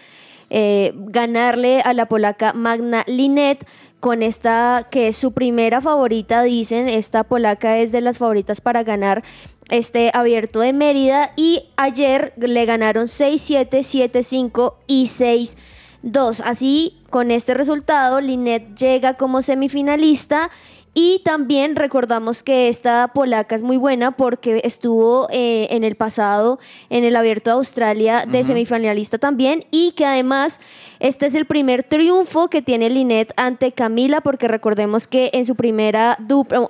eh, ganarle a la polaca Magna Linet con esta que es su primera favorita, dicen, esta polaca es de las favoritas para ganar este abierto de Mérida y ayer le ganaron 6-7, 7-5 y 6-2. Así, con este resultado, Linet llega como semifinalista. Y también recordamos que esta polaca es muy buena porque estuvo eh, en el pasado en el Abierto de Australia de semifinalista también y que además este es el primer triunfo que tiene Linet ante Camila porque recordemos que en su primera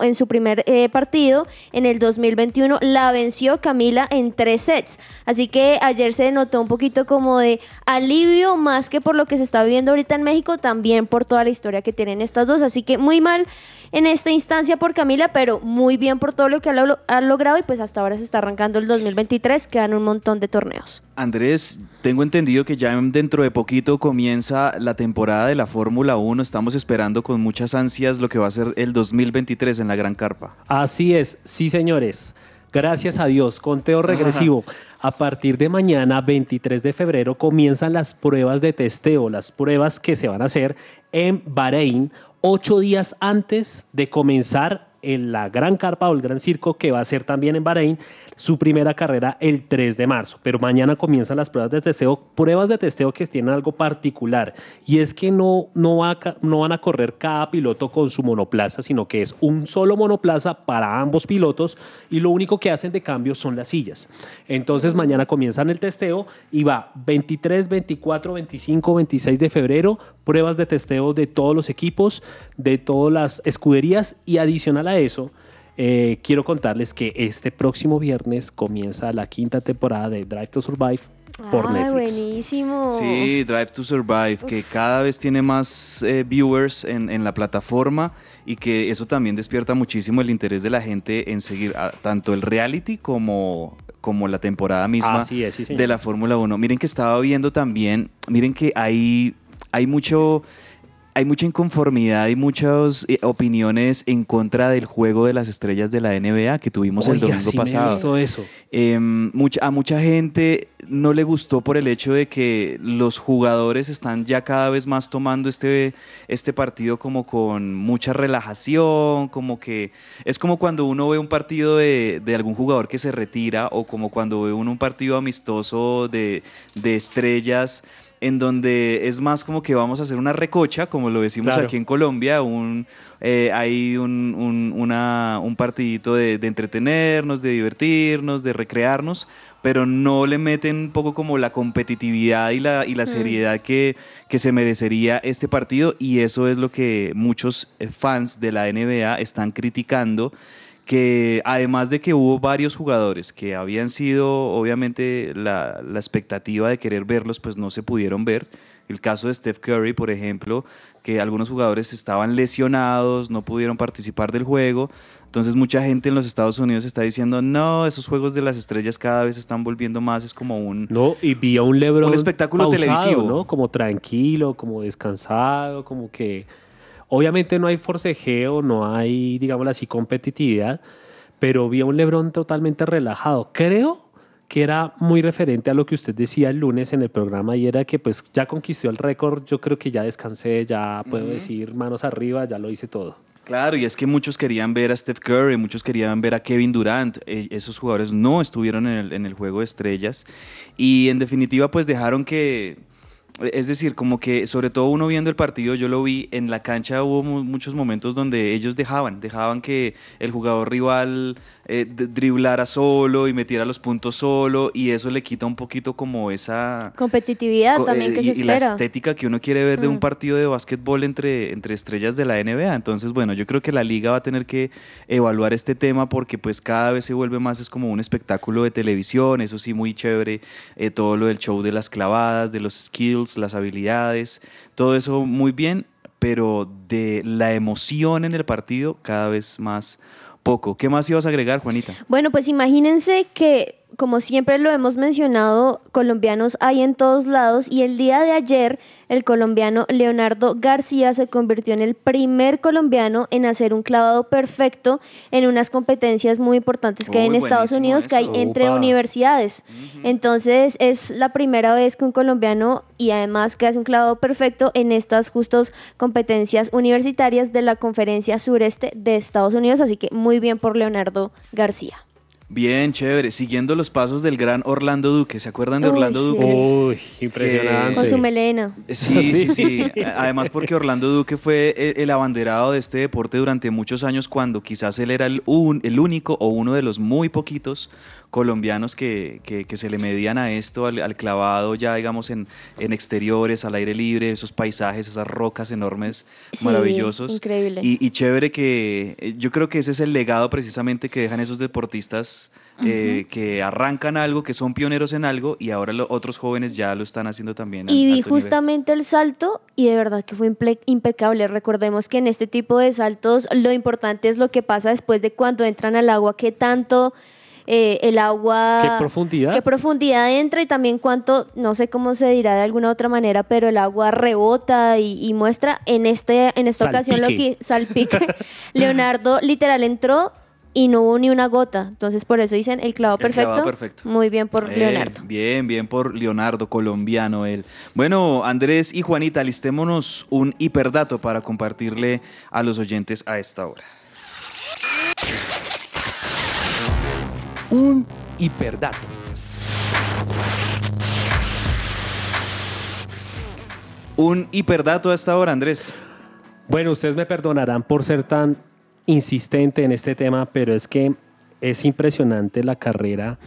en su primer eh, partido en el 2021 la venció Camila en tres sets. Así que ayer se notó un poquito como de alivio más que por lo que se está viviendo ahorita en México, también por toda la historia que tienen estas dos. Así que muy mal en esta instancia por Camila, pero muy bien por todo lo que ha, lo- ha logrado y pues hasta ahora se está arrancando el 2023, quedan un montón de torneos. Andrés, tengo entendido que ya dentro de poquito comienza la temporada de la Fórmula 1. Estamos esperando con muchas ansias lo que va a ser el 2023 en la Gran Carpa. Así es, sí señores. Gracias a Dios, conteo regresivo. A partir de mañana, 23 de febrero, comienzan las pruebas de testeo, las pruebas que se van a hacer en Bahrein, ocho días antes de comenzar en la Gran Carpa o el Gran Circo, que va a ser también en Bahrein, su primera carrera el 3 de marzo. Pero mañana comienzan las pruebas de testeo, pruebas de testeo que tienen algo particular, y es que no, no, van a correr cada piloto con su monoplaza, sino que es un solo monoplaza para ambos pilotos, y lo único que hacen de cambio son las sillas. Entonces mañana comienzan el testeo y va 23, 24, 25, 26 de febrero, pruebas de testeo de todos los equipos, de todas las escuderías, y adicional a eso, eh, quiero contarles que este próximo viernes comienza la quinta temporada de Drive to Survive por Ay, Netflix. buenísimo. Sí, Drive to Survive, que cada vez tiene más eh, viewers en, en la plataforma y que eso también despierta muchísimo el interés de la gente en seguir ah, tanto el reality como, como la temporada misma Así es, sí, señor. de la Fórmula 1. Miren que estaba viendo también, miren que hay, hay mucho hay mucha inconformidad y muchas eh, opiniones en contra del juego de las estrellas de la NBA que tuvimos el Oiga, domingo sí me pasado. gustó eso. Em, mucha- a mucha gente no le gustó por el hecho de que los jugadores están ya cada vez más tomando este, este partido como con mucha relajación, como que es como cuando uno ve un partido de, de algún jugador que se retira o como cuando ve uno un partido amistoso de, de estrellas en donde es más como que vamos a hacer una recocha, como lo decimos Claro. aquí en Colombia, un, eh, hay un, un- una- un partidito de, de entretenernos, de divertirnos, de recrearnos, pero no le meten un poco como la competitividad y la, y la seriedad que, que se merecería este partido y eso es lo que muchos eh, fans de la NBA están criticando que además de que hubo varios jugadores que habían sido obviamente la, la expectativa de querer verlos, pues no se pudieron ver. El caso de Steph Curry, por ejemplo, que algunos jugadores estaban lesionados, no pudieron participar del juego. Entonces mucha gente en los Estados Unidos está diciendo, no, esos juegos de las estrellas cada vez están volviendo más, es como un... No, y vi a un Lebron Un espectáculo pausado, televisivo. ¿no? Como tranquilo, como descansado, como que obviamente no hay forcejeo, no hay, digámoslo así, competitividad, pero vi a un Lebron totalmente relajado. Creo que era muy referente a lo que usted decía el lunes en el programa y era que pues ya conquistó el récord, yo creo que ya descansé, ya puedo decir manos arriba, ya lo hice todo. Claro, y es que muchos querían ver a Steph Curry, muchos querían ver a Kevin Durant. Eh, esos jugadores no estuvieron en el, en el juego de estrellas. Y en definitiva, pues dejaron que. Es decir, como que sobre todo uno viendo el partido, yo lo vi en la cancha, hubo mu- muchos momentos donde ellos dejaban, dejaban que el jugador rival eh, driblara solo y metiera los puntos solo, y eso le quita un poquito como esa, Competitividad Co- también eh, que y, se y la espera. estética que uno quiere ver de un Mm. partido de básquetbol entre, entre estrellas de la NBA. Entonces, bueno, yo creo que la liga va a tener que evaluar este tema porque pues cada vez se vuelve más, es como un espectáculo de televisión, eso sí, muy chévere, eh, todo lo del show de las clavadas, de los skills, las habilidades, todo eso muy bien, pero de la emoción en el partido cada vez más ¿Qué más ibas a agregar, Juanita? Bueno, pues imagínense que, como siempre lo hemos mencionado, colombianos hay en todos lados y el día de ayer el colombiano Leonardo García se convirtió en el primer colombiano en hacer un clavado perfecto en unas competencias muy importantes que hay en Estados Unidos, que hay entre universidades. Entonces es la primera vez que un colombiano y además que hace un clavado perfecto en estas justos competencias universitarias de la conferencia sureste de Estados Unidos, así que muy bien por Leonardo García. Bien, chévere. Siguiendo los pasos del gran Orlando Duque. ¿Se acuerdan de Uy, Orlando sí. Duque? Uy, impresionante. Con su melena. Sí, sí, sí. Además porque Orlando Duque fue el, el abanderado de este deporte durante muchos años cuando quizás él era el, un- el único o uno de los muy poquitos colombianos que, que- que se le medían a esto, al, al clavado ya digamos en, en exteriores, al aire libre, esos paisajes, esas rocas enormes, Sí, maravillosos. increíble. Y, y chévere que eh, yo creo que ese es el legado precisamente que dejan esos deportistas eh, que arrancan algo, que son pioneros en algo y ahora los otros jóvenes ya lo están haciendo también. Y vi nivel. justamente el salto y de verdad que fue impecable. Recordemos que en este tipo de saltos lo importante es lo que pasa después de cuando entran al agua, qué tanto eh, el agua... ¿Qué profundidad? qué profundidad entra y también cuánto, no sé cómo se dirá de alguna otra manera, pero el agua rebota y, y muestra en, este, en esta ocasión lo que salpique. (laughs) Leonardo literal entró y no hubo ni una gota. Entonces por eso dicen el clavo El perfecto. clavado perfecto. Muy bien por Eh, Leonardo. Bien, bien por Leonardo, colombiano él. Bueno, Andrés y Juanita, listémonos un hiperdato para compartirle a los oyentes a esta hora. Un hiperdato. Un hiperdato a esta hora, Andrés. Bueno, ustedes me perdonarán por ser tan insistente en este tema, pero es que es impresionante la carrera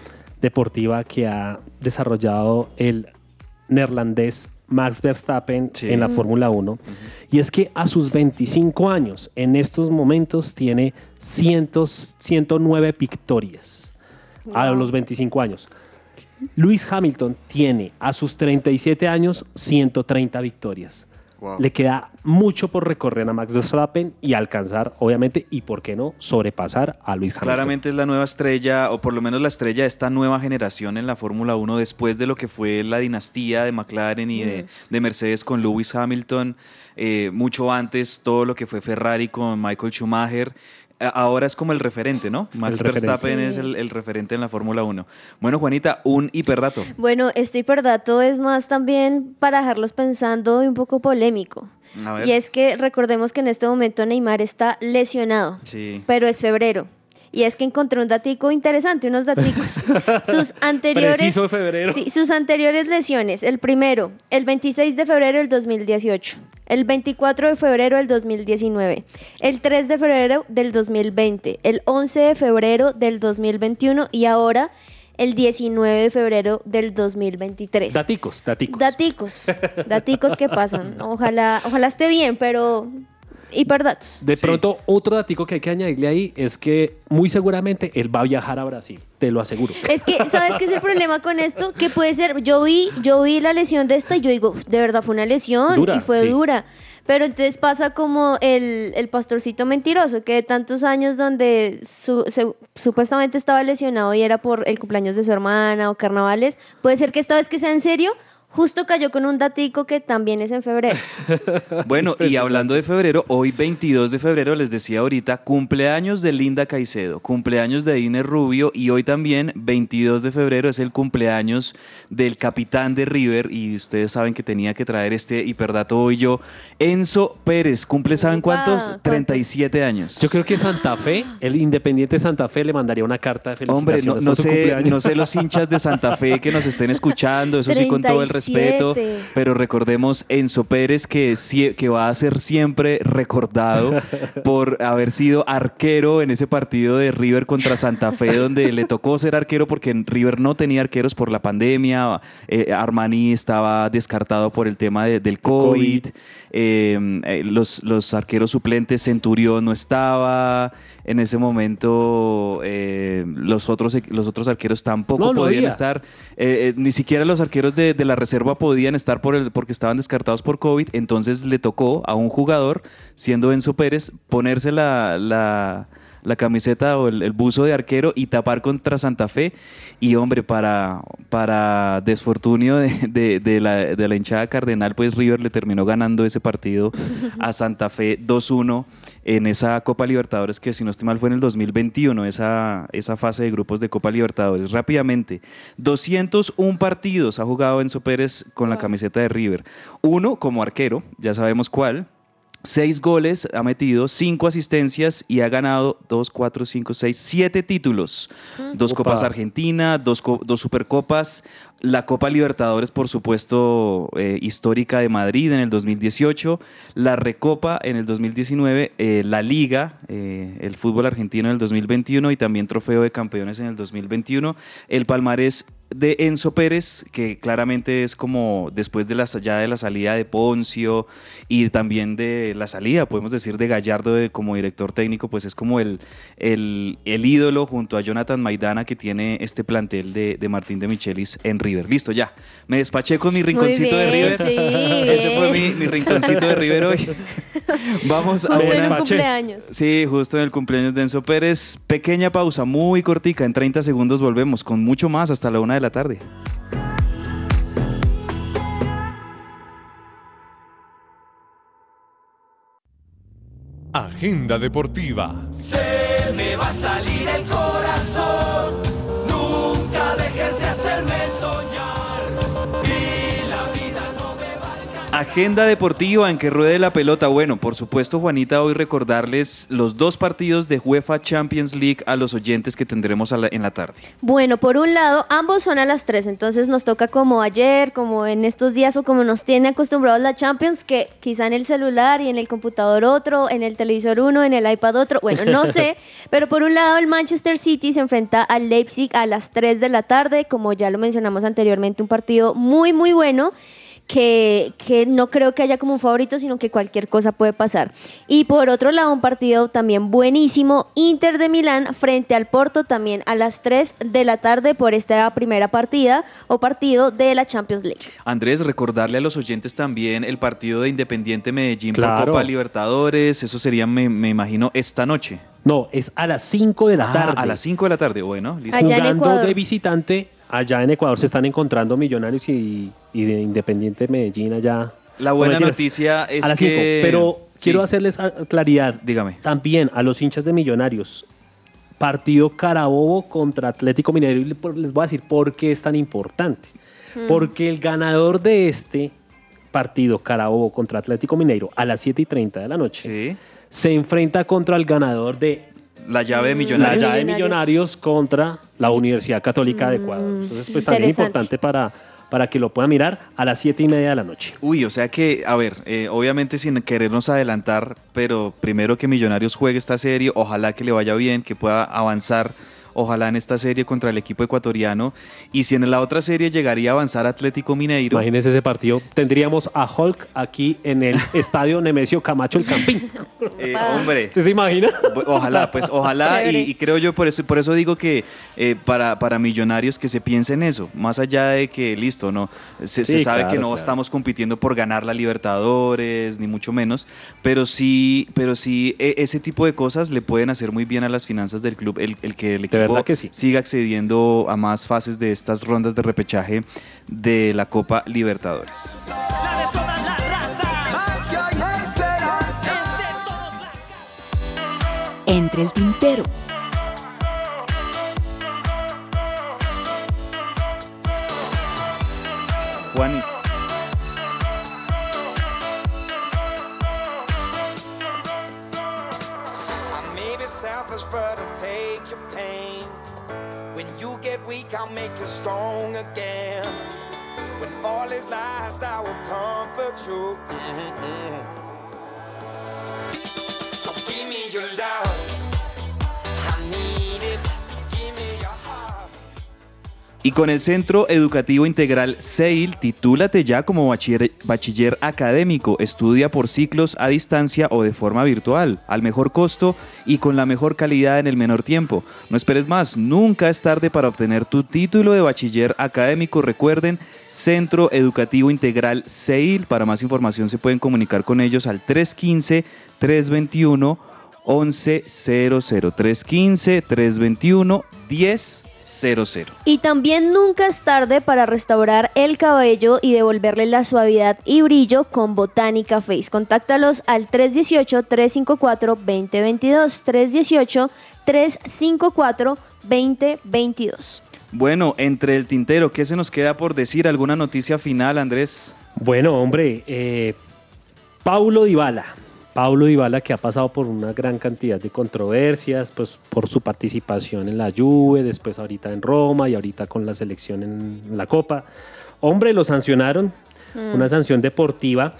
deportiva que ha desarrollado el neerlandés Max Verstappen Sí. en la Fórmula 1. Y es que a sus 25 años, en estos momentos, tiene 100, 109 victorias. A los 25 años. Lewis Hamilton tiene a sus 37 años 130 victorias. Wow. Le queda mucho por recorrer a Max Verstappen y alcanzar, obviamente, y por qué no, sobrepasar a Luis Hamilton. Claramente es la nueva estrella, o por lo menos la estrella de esta nueva generación en la Fórmula 1, después de lo que fue la dinastía de McLaren y de, de Mercedes con Lewis Hamilton, eh, mucho antes todo lo que fue Ferrari con Michael Schumacher. Ahora es como el referente, ¿no? Max. Verstappen Sí. es el, el referente en la Fórmula 1. Bueno, Juanita, un hiperdato. Bueno, este hiperdato es más también para dejarlos pensando y un poco polémico. A ver. Y es que recordemos que en este momento Neymar está lesionado, Sí. pero es febrero. Y es que encontré un datico interesante, unos daticos. (laughs) sus anteriores, Preciso de febrero. Sí, sus anteriores lesiones. El primero, el 26 de febrero del 2018. El 24 de febrero del 2019. El 3 de febrero del 2020. El 11 de febrero del 2021. Y ahora el 19 de febrero del 2023. Daticos, daticos. Daticos. Daticos que pasan. (laughs) Ojalá, ojalá esté bien, pero hiperdatos. De pronto, otro datico que hay que añadirle ahí es que muy seguramente él va a viajar a Brasil, te lo aseguro. Es que, ¿sabes qué es el problema con esto? Que puede ser, yo vi, yo vi la lesión de esta y yo digo, "Uf, de verdad fue una lesión Dura, y fue sí. dura. Pero entonces pasa como el, el pastorcito mentiroso, que de tantos años donde su- se- supuestamente estaba lesionado y era por el cumpleaños de su hermana o carnavales, puede ser que esta vez que sea en serio, justo cayó con un datico que también es en febrero. (laughs) Bueno, y hablando de febrero, hoy 22 de febrero, les decía ahorita, cumpleaños de Linda Caicedo, cumpleaños de Diner Rubio y hoy también, 22 de febrero, es el cumpleaños del capitán de River y ustedes saben que tenía que traer este hiperdato hoy yo, Enzo Pérez, cumple, ¿saben cuántos? ¿cuántos? 37 años. Yo creo que Santa Fe, el Independiente Santa Fe, le mandaría una carta de Hombre, felicitaciones no, no por su sé, cumpleaños. no sé los hinchas de Santa Fe que nos estén escuchando, eso sí con todo el (laughs) respeto, 37. pero recordemos Enzo Pérez que, va a ser siempre recordado (laughs) por haber sido arquero en ese partido de River contra Santa Fe, donde le tocó ser arquero porque en River no tenía arqueros por la pandemia, eh, Armani estaba descartado por el tema de- del COVID, COVID. eh, eh, los, los arqueros suplentes, Centurión no estaba. En ese momento, eh, los, otros, los otros arqueros tampoco No, no podían había. estar. eh, eh, ni siquiera los arqueros de, de la reserva podían estar por el, porque estaban descartados por COVID. Entonces le tocó a un jugador, siendo Enzo Pérez, ponerse la, la- la camiseta o el, el buzo de arquero y tapar contra Santa Fe. Y hombre, para, para desfortunio de, de- de la, de la hinchada cardenal, pues River le terminó ganando ese partido a Santa Fe 2-1 en esa Copa Libertadores que si no estoy mal fue en el 2021, esa, esa fase de grupos de Copa Libertadores. Rápidamente, 201 partidos ha jugado Enzo Pérez con la camiseta de River. Uno como arquero, ya sabemos cuál. Seis goles ha metido, cinco asistencias y ha ganado dos, cuatro, cinco, seis, siete títulos. Dos Opa. Copas Argentina, dos, dos Supercopas, la Copa Libertadores, por supuesto, eh, histórica de Madrid en el 2018, la Recopa en el 2019, eh, la Liga, eh, el fútbol argentino en el 2021 y también Trofeo de Campeones en el 2021. El palmarés de Enzo Pérez, que claramente es como después de la, ya de la salida de Poncio y también de la salida, podemos decir, de Gallardo de- como director técnico, pues es como el, el, ídolo junto a Jonathan Maidana que tiene este plantel de, de Martín de Michelis en River. Listo, ya. Me despaché con mi rinconcito de River. sí, Ese fue mi, rinconcito de River hoy. (laughs) Vamos a Justo en una... un cumpleaños. Sí, justo en el cumpleaños de Enzo Pérez. Pequeña pausa, muy cortica. En 30 segundos volvemos con mucho más hasta la una de la tarde. Agenda deportiva. Se me va a salir el corazón. Agenda deportiva en que ruede la pelota. Bueno, por supuesto, Juanita, hoy recordarles los dos partidos de UEFA Champions League a los oyentes que tendremos a la- en la tarde. Bueno, por un lado, ambos son a las 3, entonces nos toca como ayer, como en estos días o como nos tiene acostumbrados la Champions, que quizá en el celular y en el computador otro, en el televisor uno, en el iPad otro, bueno, no sé, (laughs) pero por un lado el Manchester City se enfrenta al Leipzig a las 3 de la tarde, como ya lo mencionamos anteriormente, un partido muy, muy bueno que, que no creo que haya como un favorito, sino que cualquier cosa puede pasar. Y por otro lado, un partido también buenísimo, Inter de Milán frente al Porto, también a las 3 de la tarde por esta primera partida o partido de la Champions League. Andrés, recordarle a los oyentes también el partido de Independiente Medellín por Claro. Copa Libertadores, eso sería, me, me imagino, esta noche. No, es a las 5 de la Ah, tarde. a las 5 de la tarde, bueno, listo. Jugando de visitante, allá en Ecuador se están encontrando Millonarios y, y de Independiente Medellín allá. La buena noticia es a las que... cinco, pero Sí, quiero hacerles claridad. Dígame. También a los hinchas de Millonarios. Partido Carabobo contra Atlético Mineiro. Y les voy a decir por qué es tan importante. Porque el ganador de este partido Carabobo contra Atlético Mineiro a las 7 y 30 de la noche Sí, se enfrenta contra el ganador de la llave de la Millonarios. llave de Millonarios. Millonarios contra la Universidad Católica de Ecuador. Entonces, pues también es importante para, para que lo puedan mirar a las 7 y media de la noche. Uy, o sea que, a ver, eh, obviamente sin querernos adelantar, pero primero que Millonarios juegue esta serie, ojalá que le vaya bien, que pueda avanzar, ojalá en esta serie contra el equipo ecuatoriano. Y si en la otra serie llegaría a avanzar Atlético Mineiro, Imagínense ese partido. Tendríamos a Hulk aquí en el (laughs) estadio Nemesio Camacho el Campín. eh, hombre, ¿Usted se imagina? Ojalá, pues ojalá, y, creo yo, por eso, por eso digo que eh, para, para millonarios que se piense en eso, más allá de que listo, no, se, sabe claro, que no claro. estamos compitiendo por ganar la Libertadores, ni mucho menos, pero sí, pero sí, e- ese tipo de cosas le pueden hacer muy bien a las finanzas del club, el, el que el equipo verdad que sí. siga accediendo a más fases de estas rondas de repechaje de la Copa Libertadores. Entre el tintero. Juan, I may be selfish, but I take your pain. When you get weak, I'll make you strong again. When all is lost, I will comfort you. Mm-mm-mm. So give me your love. Y con el Centro Educativo Integral CEIL, titúlate ya como bachiller, académico. Estudia por ciclos a distancia o de forma virtual, al mejor costo y con la mejor calidad en el menor tiempo. No esperes más, nunca es tarde para obtener tu título de bachiller académico. Recuerden, Centro Educativo Integral CEIL. Para más información se pueden comunicar con ellos al 315 321 1100 315 321 1000. Y también nunca es tarde para restaurar el cabello y devolverle la suavidad y brillo con Botánica Face. Contáctalos al 318-354-2022. 318-354-2022. Bueno, entre el tintero, ¿qué se nos queda por decir? ¿Alguna noticia final, Andrés? Bueno, hombre, eh, Paulo Dybala. Paulo Dybala que ha pasado por una gran cantidad de controversias, pues por su participación en la Juve, después ahorita en Roma y ahorita con la selección en la Copa. Hombre, lo sancionaron, una sanción deportiva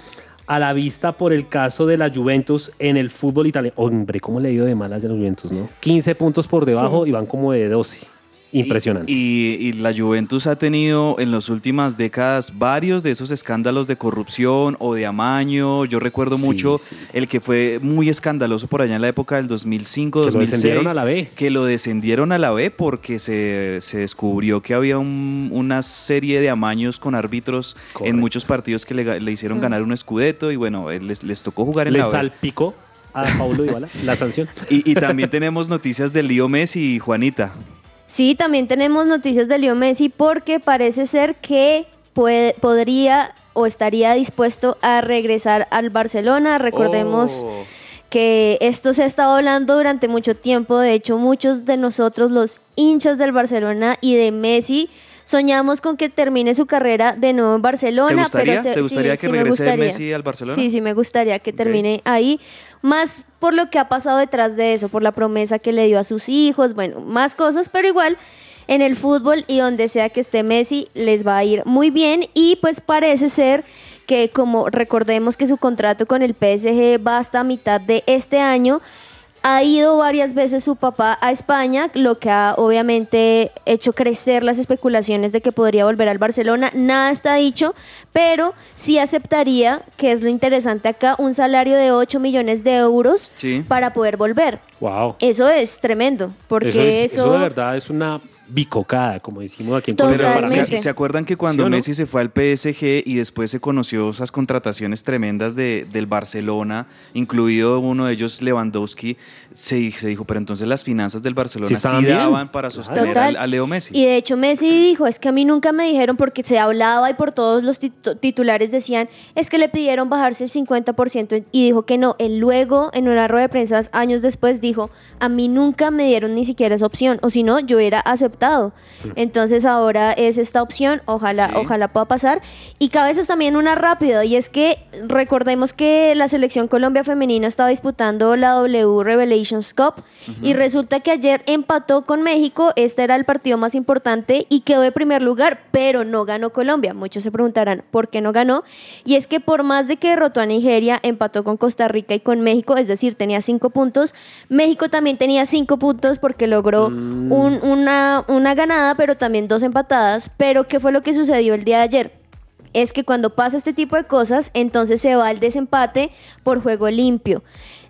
a la vista por el caso de la Juventus en el fútbol italiano. Hombre, ¿cómo le ha ido de malas de la Juventus, no? 15 puntos por debajo y van como de 12. Impresionante. Y, y la Juventus ha tenido en las últimas décadas varios de esos escándalos de corrupción o de amaño. Yo recuerdo Sí, mucho sí. el que fue muy escandaloso por allá en la época del 2005, Que lo 2006. descendieron a la B. Que lo descendieron a la B porque se, se descubrió que había un- una serie de amaños con árbitros Correcto. en muchos partidos que le, hicieron ganar un escudeto y bueno, eh, les, les tocó jugar en la B. salpicó a Paulo Dybala la sanción. (laughs) Y, y también tenemos noticias de Lío Messi y Juanita. Sí, también tenemos noticias de Leo Messi porque parece ser que puede, podría o estaría dispuesto a regresar al Barcelona. Recordemos Oh. que esto se ha estado hablando durante mucho tiempo. De hecho, muchos de nosotros, los hinchas del Barcelona y de Messi, soñamos con que termine su carrera de nuevo en Barcelona. ¿Te gustaría? Pero se- ¿Te gustaría sí, que sí me regrese gustaría. Messi al Barcelona? Sí, sí, me gustaría que termine ahí. Más por lo que ha pasado detrás de eso, por la promesa que le dio a sus hijos, bueno, más cosas, pero igual en el fútbol y donde sea que esté Messi les va a ir muy bien y pues parece ser que como recordemos que su contrato con el PSG va hasta mitad de este año, Ha ido varias veces su papá a España, lo que ha obviamente hecho crecer las especulaciones de que podría volver al Barcelona. Nada está dicho, pero sí aceptaría, que es lo interesante acá, un salario de 8 millones de euros Sí. para poder volver. Wow. Eso es tremendo, porque eso, es- eso... eso de verdad es una bicocada, como decimos aquí en. Colombia. ¿se, se acuerdan que cuando ¿Sí no? Messi se fue al PSG y después se conoció esas contrataciones tremendas de, del Barcelona, incluido uno de ellos Lewandowski, se, se dijo, pero entonces las finanzas del Sí Barcelona sí, estaban bien. daban para sostener a, Leo Messi? Y de hecho Messi dijo, es que a mí nunca me dijeron porque se hablaba y por todos los tit- titulares decían, es que le pidieron bajarse el 50% y dijo que no. Él luego, en una rueda de prensa años después, dijo, a mí nunca me dieron ni siquiera esa opción, o si no, yo hubiera aceptado. Entonces ahora es esta opción, ojalá, Sí. ojalá pueda pasar. Y cabezas también una rápida, y es que recordemos que la selección Colombia femenina estaba disputando la W Revelations Cup y resulta que ayer empató con México, este era el partido más importante y quedó de primer lugar, pero no ganó Colombia. Muchos se preguntarán por qué no ganó. Y es que por más de que derrotó a Nigeria, empató con Costa Rica y con México, es decir, tenía cinco puntos. México también tenía cinco puntos porque logró un- una, una ganada, pero también dos empatadas. Pero ¿qué fue lo que sucedió el día de ayer? es que cuando pasa este tipo de cosas, entonces se va al desempate por juego limpio.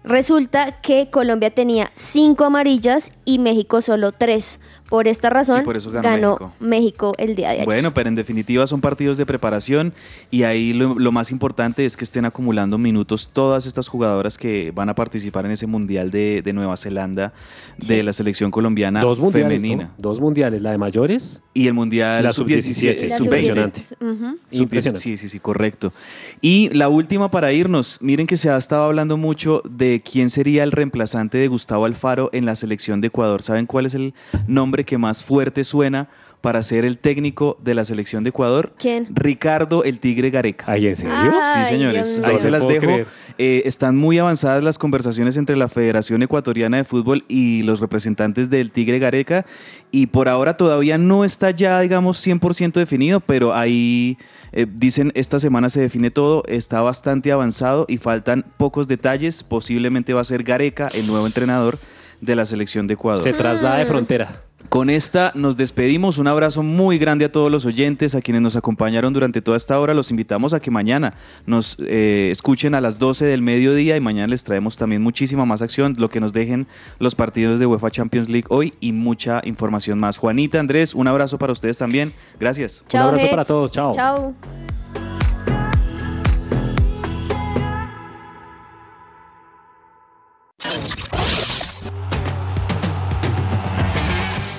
Resulta que Colombia tenía cinco amarillas y México solo tres. Por esta razón, Y por eso ganó México. México el día de ayer. Bueno, pero en definitiva son partidos de preparación y ahí lo, lo más importante es que estén acumulando minutos todas estas jugadoras que van a participar en ese Mundial de, de Nueva Zelanda de la selección colombiana Dos mundiales, femenina. ¿no? Dos mundiales, la de mayores Y el Mundial La sub-17. sub-17, La sub-20. impresionante. sub-17. Ujú. Sub- Impresionante. Sí, sí, sí, correcto. Y la última para irnos. Miren que se ha estado hablando mucho de quién sería el reemplazante de Gustavo Alfaro en la selección de Ecuador. ¿Saben cuál es el nombre que más fuerte suena para ser el técnico de la selección de Ecuador? ¿Quién? Ricardo el Tigre Gareca. Ay, ¿en serio? Ay, Sí, señores, Dios ahí se las dejo. Eh, están muy avanzadas las conversaciones entre la Federación Ecuatoriana de Fútbol y los representantes del Tigre Gareca y por ahora todavía no está ya, digamos, 100% definido, pero ahí eh, dicen esta semana se define todo, está bastante avanzado y faltan pocos detalles, posiblemente va a ser Gareca el nuevo entrenador de la selección de Ecuador. Se traslada Mm. de frontera. Con esta nos despedimos. Un abrazo muy grande a todos los oyentes, a quienes nos acompañaron durante toda esta hora. Los invitamos a que mañana nos eh, escuchen a las 12 del mediodía y mañana les traemos también muchísima más acción, lo que nos dejen los partidos de UEFA Champions League hoy y mucha información más. Juanita, Andrés, un abrazo para ustedes también. Gracias. Chao, abrazo Hex. para todos, chao. Chao.